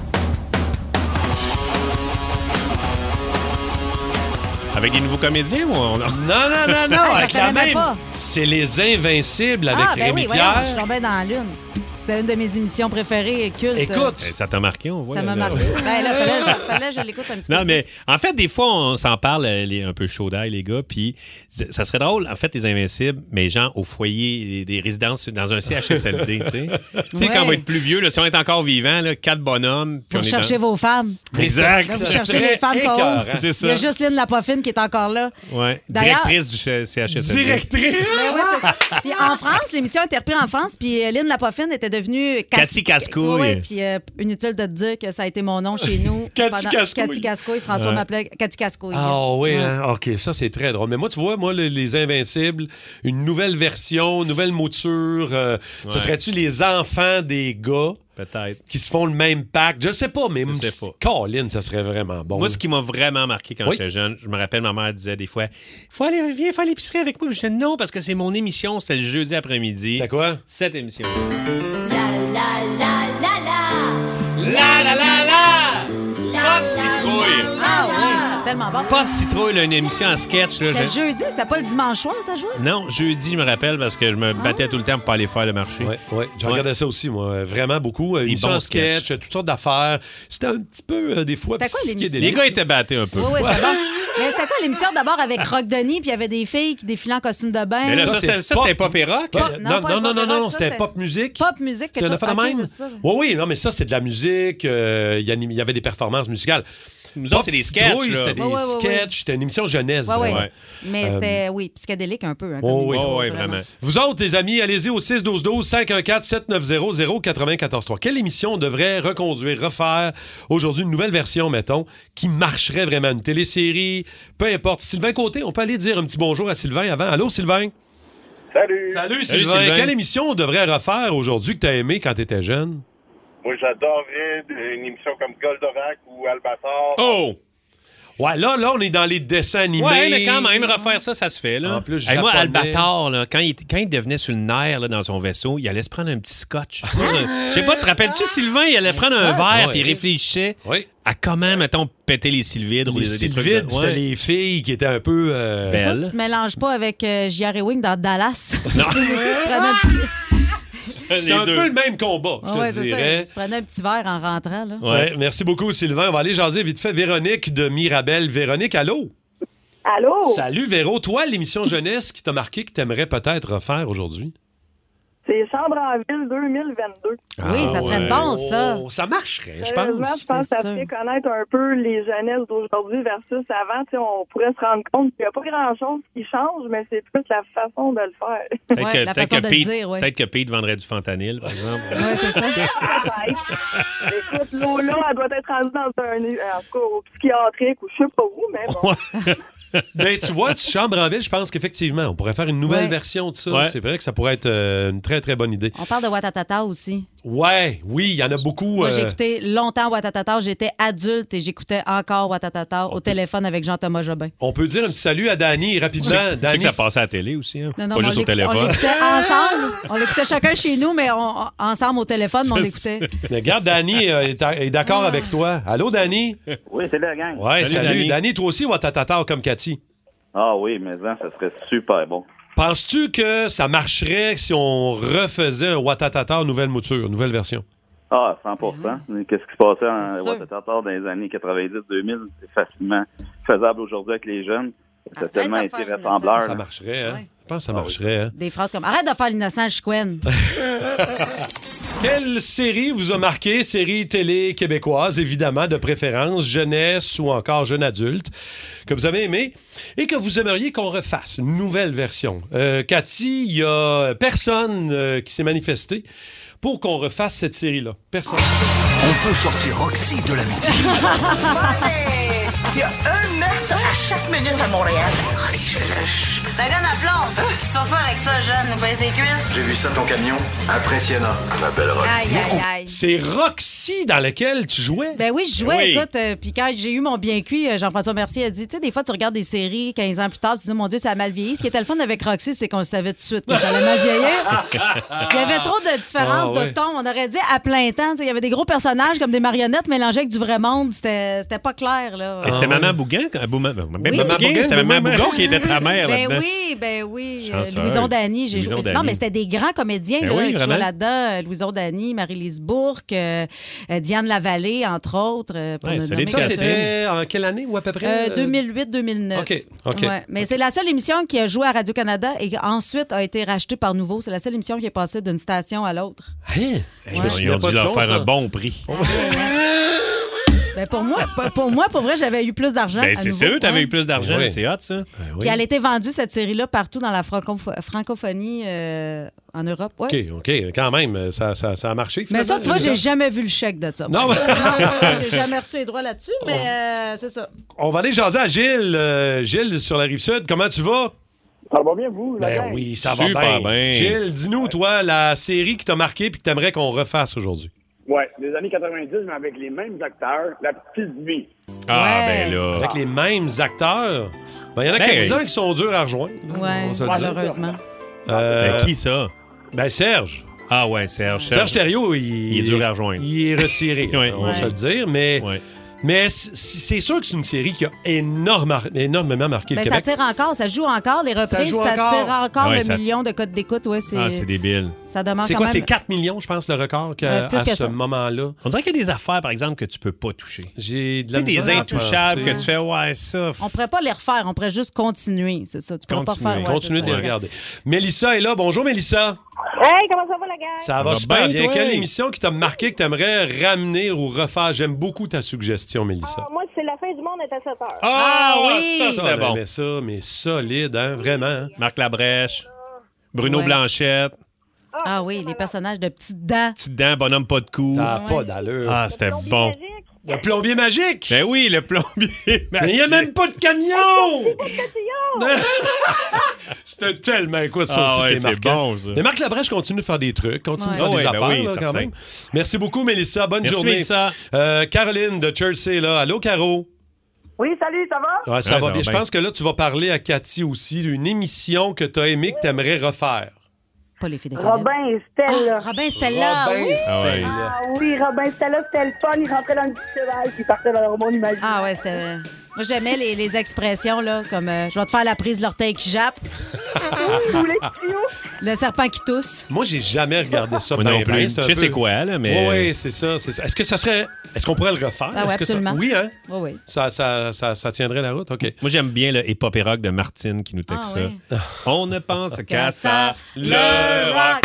Avec des nouveaux comédiens ou on... Non, non, non, non. [laughs] Ah, j'en avec la connais même même. pas. C'est Les Invincibles avec ah, ben Rémi oui, voyons, je Pierre. suis tombée dans la lune. C'était une de mes émissions préférées et cultes. Écoute, Eh, Ça t'a marqué, on voit. Ça m'a marqué. Ben là, [laughs] fallait, fallait que je l'écoute un petit peu. Non, mais plus. en fait, des fois, on s'en parle, euh, les, un peu chaud d'ail, les gars, puis ça serait drôle, en fait, les Invincibles, mais genre au foyer, des, résidences dans un CHSLD, tu sais. Tu sais, Ouais. quand on va être plus vieux, là, si on est encore vivant, là, quatre bonhommes, puis Vous cherchez dans... vos femmes. Exact. Vous Ça cherchez les femmes? C'est Il y a ça. juste Lynn Lapoffine qui est encore là. Ouais. D'ailleurs- Directrice du ch- CHSLD. Directrice? Ben ça. Puis en France, l'émission a été reprise en France, puis euh, Lynn Lapoffine était devenue... Cathy Cascouille. Oui, puis euh, inutile de te dire que ça a été mon nom chez nous. [laughs] Cathy Cascouille. Cathy Cascouille. François Ouais. m'appelait Cathy Cascouille. Ah oui, Ouais. hein? OK, ça c'est très drôle. Mais moi, tu vois, moi, le- les Invincibles, une nouvelle version, nouvelle mouture, euh, ce Ouais. serait-tu les enfants des gars? Peut-être. qui se font le même pacte? Je sais pas, mais Je sais pas. Colin, ça serait vraiment bon. Moi, ce qui m'a vraiment marqué quand Oui. j'étais jeune, je me rappelle, ma mère disait des fois Faut aller, viens faire l'épicerie avec moi. Puis Je disais non, parce que c'est mon émission, c'était le jeudi après-midi. C'était quoi? Cette émission. La la la la la. La la la la! Pop Citrouille! Ah oui, c'est tellement bon. Pop Citrouille, là, une émission en sketch. Là, C'était le j'ai- jeudi, c'était pas le dimanche soir, ça jouait? Non, jeudi, je me rappelle, parce que je me battais tout le temps pour pas aller faire le marché. Oui, oui. Je regardais ça aussi, moi. Vraiment beaucoup. Une bons en sketch, sketchs. toutes sortes d'affaires. C'était un petit peu, euh, des fois, C'était quoi l'émission? Les gars étaient battés un peu. Oui, oui, c'était bon. [laughs] Mais c'était quoi l'émission d'abord avec Rock Denis, puis il y avait des filles qui défilaient en costume de bain? Mais là, ça, Ça, c'était pop. c'était pop et rock. Pop- non, Non, pas non, non, c'était pop musique. Pop musique, C'est quelque chose. c'est ça. Oui, oui, non, mais ça, c'est de la musique. euh, y, il y avait des performances musicales. Nous autres, c'est des sketchs. C'était des Ouais, ouais, ouais, ouais. sketchs. C'était une émission jeunesse. Ouais, ouais. vraiment. Mais Euh, c'était, oui, psychédélique un peu. Hein, comme Oh, oui. Oh, oui, vraiment. Vous autres, les amis, allez-y au 612-12 514 7900 943 Quelle émission on devrait reconduire, refaire aujourd'hui une nouvelle version, mettons, qui marcherait vraiment? Une télésérie, peu importe. Sylvain Côté, on peut aller dire un petit bonjour à Sylvain avant. Allô, Sylvain? Salut! Salut, Salut, Sylvain. Sylvain. Quelle émission on devrait refaire aujourd'hui que tu as aimé quand tu étais jeune? Moi, j'adorerais une émission comme Goldorak ou Albator. Oh! Ouais, là, là, on est dans les dessins animés. Ouais, mais quand même, refaire ça, ça se fait. Là. En plus, Hey, moi. Albator, là, quand, il, quand il devenait sur le nerf là, dans son vaisseau, il allait se prendre un petit scotch. Je sais pas, te rappelles-tu, Sylvain, il allait prendre un verre puis il réfléchissait Oui. à comment, mettons, péter les sylvidres ou Les trucs Sylvides, de- c'était Ouais. les filles qui étaient un peu... euh, Belles. Que tu te mélanges pas avec euh, J.R. Ewing dans Dallas? [laughs] Parce un. C'est un peu le même combat, je te Ouais, c'est ça. dirais. Il se prenait un petit verre en rentrant. Là. Ouais, merci beaucoup, Sylvain. On va aller jaser vite fait. Véronique de Mirabel. Véronique, allô? Allô? Salut, Véro. Toi, l'émission jeunesse qui t'a marqué, que t'aimerais peut-être refaire aujourd'hui? C'est Chambre en ville 2022. Oui, ça serait bon, ça. Oh, ça marcherait, je pense. je pense que ça sûr. fait connaître un peu les jeunesses d'aujourd'hui versus avant. On pourrait se rendre compte qu'il n'y a pas grand-chose qui change, mais c'est plus la façon de le faire. Peut-être Ouais, que, la peut-être façon que de le Pete, dire, ouais. peut-être que Pete vendrait du fentanyl, par exemple. Ouais, c'est ça. [laughs] Écoute, l'eau-là, elle doit être rendue dans un... En tout cas, au psychiatrique ou je sais pas où, mais bon. Ben, tu vois, tu chambres en ville, je pense qu'effectivement, on pourrait faire une nouvelle Ouais. version de ça. Ouais. C'est vrai que ça pourrait être euh, une très, très bonne idée. On parle de Watatata aussi. Ouais, oui, il y en a beaucoup. Moi, j'ai euh, écouté longtemps Watatata. J'étais adulte et j'écoutais encore Watatata au téléphone avec Jean-Thomas Jobin. on peut dire un petit salut à Dani rapidement. Tu sais que Dani, ça passait à la télé aussi, hein? Non, non, pas mais juste on au l'écoute- On téléphone. l'écoutait [laughs] ensemble. On l'écoutait chacun chez nous, mais on- ensemble au téléphone, mais on l'écoutait. Regarde, Dani euh, est, est d'accord avec toi. Allô, Dani? Oui, c'est la gang. Ouais, Salut. Dani, toi aussi, Watatata comme Cathy. Ah oui, mais ça, ça serait super bon. Penses-tu que ça marcherait si on refaisait un Watatata en nouvelle mouture, nouvelle version? Ah, 100 Qu'est-ce qui se passait en sûr. Watatata dans les années 90-2000? C'est facilement faisable aujourd'hui avec les jeunes. Ça a Arrête tellement été rassembleur. Ça marcherait, hein? Ouais. Je pense que ça marcherait, hein? Des phrases comme Arrête de faire l'innocent, je couenne. [laughs] Quelle série vous a marqué? Série télé québécoise, évidemment, de préférence, jeunesse ou encore jeune adulte, que vous avez aimé et que vous aimeriez qu'on refasse, une nouvelle version? Euh, Cathy, il y a personne euh, qui s'est manifesté pour qu'on refasse cette série-là. Personne. On peut sortir Roxy de l'amitié. [laughs] Il y a un à chaque minute à Montréal. Roxy, je, je- je- Ça gagne à blonde. Qu'est-ce que tu vas faire avec ça, jeune? Nous payer ses cuisses? J'ai vu ça ton camion. Impressionnant. Ma belle Roxy. Aïe, aïe, aïe. C'est Roxy dans lequel tu jouais? Ben oui, je jouais, Oui. écoute, euh, puis quand j'ai eu mon bien cuit, euh, Jean-François Mercier a dit, tu sais, des fois, tu regardes des séries 15 ans plus tard, tu dis, mon Dieu, ça a mal vieilli. Ce qui était le fun avec Roxy, c'est qu'on le savait tout de suite que ça allait mal vieillir. [laughs] Il y avait trop de différences Ah, de ton. On aurait dit à plein temps, tu sais, il y avait des gros personnages comme des marionnettes mélangées avec du vrai monde. C'était c'était pas clair, là. Et c'était Ah, Maman ouais. Bougan? euh, Maman Oui. C'était Maman Maman- Bougon qui était ta mère Ben là-dedans. oui, ben oui. Euh, Chanceuse. Louison Dany, j'ai joué. Dany. Non, mais c'était des grands comédiens Ben là, oui, qui jouaient vraiment. là-dedans. Euh, Louison Dany, Marie-Lise Bourque, euh, Diane Lavallée, entre autres. pour Ouais, nommer Ça, c'était en quelle année ou à peu près? euh, 2008-2009. OK. Ouais. Mais c'est la seule émission qui a joué à Radio-Canada et qui ensuite a été rachetée par Nouveau. C'est la seule émission qui est passée d'une station à l'autre. Hein? Ils ont- Ils dû leur faire un bon prix. [laughs] Ben pour, moi, pour- moi, pour vrai, j'avais eu plus d'argent. Ben, c'est sûr, t'avais eu plus d'argent. Oui. C'est hot, ça. Puis elle a été vendue, cette série-là, partout dans la francopho- francophonie euh, en Europe. Ouais. OK, OK, quand même, ça, ça, ça a marché. Mais ça, tu vois, j'ai jamais vu le chèque de ça. Non, mais- Non, ça, j'ai jamais reçu les droits là-dessus, mais euh, c'est ça. On va aller jaser à Gilles. Euh, Gilles, sur la rive sud, comment tu vas? Ça va bien, vous? la Ben gang? oui, ça va Super bien. bien. Gilles, dis-nous, toi, la série qui t'a marqué puis que t'aimerais qu'on refasse aujourd'hui. Ouais, des années 90, mais avec les mêmes acteurs, La Petite Vie. Ah, Ouais. ben là. Avec les mêmes acteurs. Ben, Il y en a Hey. quelques-uns qui sont durs à rejoindre. le dire. malheureusement. Euh, Ben, qui ça? Ben, Serge. Ah, ouais, Serge. Serge Thériault, il, Il est dur à rejoindre. Il est retiré, [laughs] Ouais. on va Ouais. se le dire, mais, Ouais. Mais c'est sûr que c'est une série qui a énorme- énormément marqué Ben, le ça tire encore, ça joue encore, les reprises, ça, tire encore Ouais, le ça- million de codes d'écoute. Ouais, c'est, Ah, c'est débile. ça demande C'est quoi, même... c'est 4 millions, je pense, le record que- Euh, à que ce moment-là? On dirait qu'il y a des affaires, par exemple, que tu peux pas toucher. J'ai de Tu la sais, des intouchables que tu fais, ouais, ça. On pourrait pas les refaire, on pourrait juste continuer, c'est ça. Tu pourrais pas Continuer. refaire. ouais, Continuez c'est de les regarder. Mélissa est là. Bonjour, Mélissa. Hey, comment ça va, la gang? Ça va va super bien? Quelle émission qui t'a marqué, que t'aimerais ramener ou refaire? J'aime beaucoup ta suggestion, Mélissa. Ah, moi, c'est la fin du monde est à 7 heures. Ah, Ah, oui! Ça, Ça, c'était on bon. aimait ça, mais solide, hein, vraiment. hein. Marc Labrèche, Bruno Ouais. Blanchette, Ah oui, les personnages de petites dents. Petite Dent, Bonhomme pas de cou. Ça n'a pas d'allure. Ah, c'était bon. Le plombier magique! Ben oui, le plombier. [laughs] Mais il n'y a même pas de camion! [laughs] C'était [laughs] tellement quoi ça Ah aussi, ouais, c'est bon, ça. Mais Marc Labrèche continue de faire des trucs, continue Ouais. de faire des ouais, ben affaires oui, là, quand même. Merci beaucoup, Mélissa. Bonne Merci, journée. Mélissa. Euh, Caroline de Chelsea, là. Allô, Caro? Oui, salut, ça va? Ouais, ça Ouais, va ça bien. Je pense que là, tu vas parler à Cathy aussi d'une émission que tu as aimé, que tu aimerais refaire. Pas les filles collègues. Robin et Stella. Ah, Robin Stella, Robin oui. Ah. Ah oui, Robin Stella, c'était le fun. Ils rentraient dans le petit cheval puis ils partaient dans leur monde imaginaire. Ah ouais, c'était... Moi, j'aimais les, les expressions, là, comme euh, je vais te faire la prise de l'orteil qui jappe, [laughs] le serpent qui tousse. Moi, j'ai jamais regardé ça. Moi non plus. c'est un Je sais peu- c'est quoi, là, mais. Oui, c'est ça, c'est ça. Est-ce que ça serait. Est-ce qu'on pourrait le refaire? Ah ouais, Est-ce que ça- absolument. Oui, hein? Oui, oui. Ça, ça, ça, ça tiendrait la route? OK. Moi, j'aime bien le hip-hop et rock de Martine qui nous texte Ah, ça. On ne pense qu'à ça. le rock.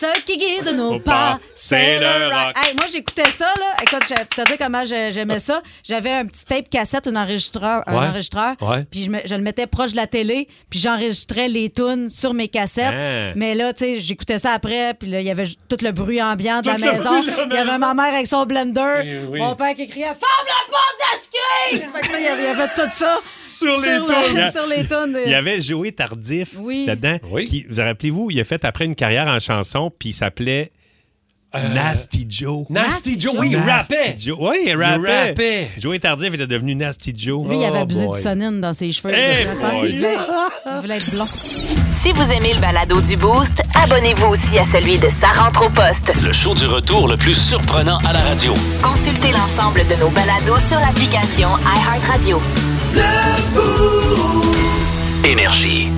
Ce qui guide nos Nos pas, c'est le rock. Hey, moi, j'écoutais ça, là. Écoute, je te dire comment j'ai- j'aimais ça? J'avais un petit tape cassette, un enregistreur, un Ouais. enregistreur. Ouais. Puis je, me- je le mettais proche de la télé, puis j'enregistrais les tunes sur mes cassettes. Ah. Mais là, tu sais, j'écoutais ça après, puis là, il y avait tout le bruit ambiant de Tout la maison. Il y avait ma mère avec son blender. Oui, oui. Mon père qui criait Ferme la porte de screen! Il y avait- tout ça Sur les le- tunes. [laughs] sur les tunes. Il y avait Joey Tardif Oui. là-dedans. Oui. Qui, vous rappelez-vous, il a fait après une carrière en chanson, puis il s'appelait Nasty Joe. Nasty Joe, oui, il Nasty rappait. Joe. Oui, il Il rappait. rappait. Joey Tardif était devenu Nasty Joe. Lui, il avait Oh abusé boy. du sonine dans ses cheveux. Hey je pense boy. qu'il voulait, il voulait être blond. Si vous aimez le balado du Boost, abonnez-vous aussi à celui de Sa rentre au poste. Le show du retour le plus surprenant à la radio. Consultez l'ensemble de nos balados sur l'application iHeartRadio. Énergie.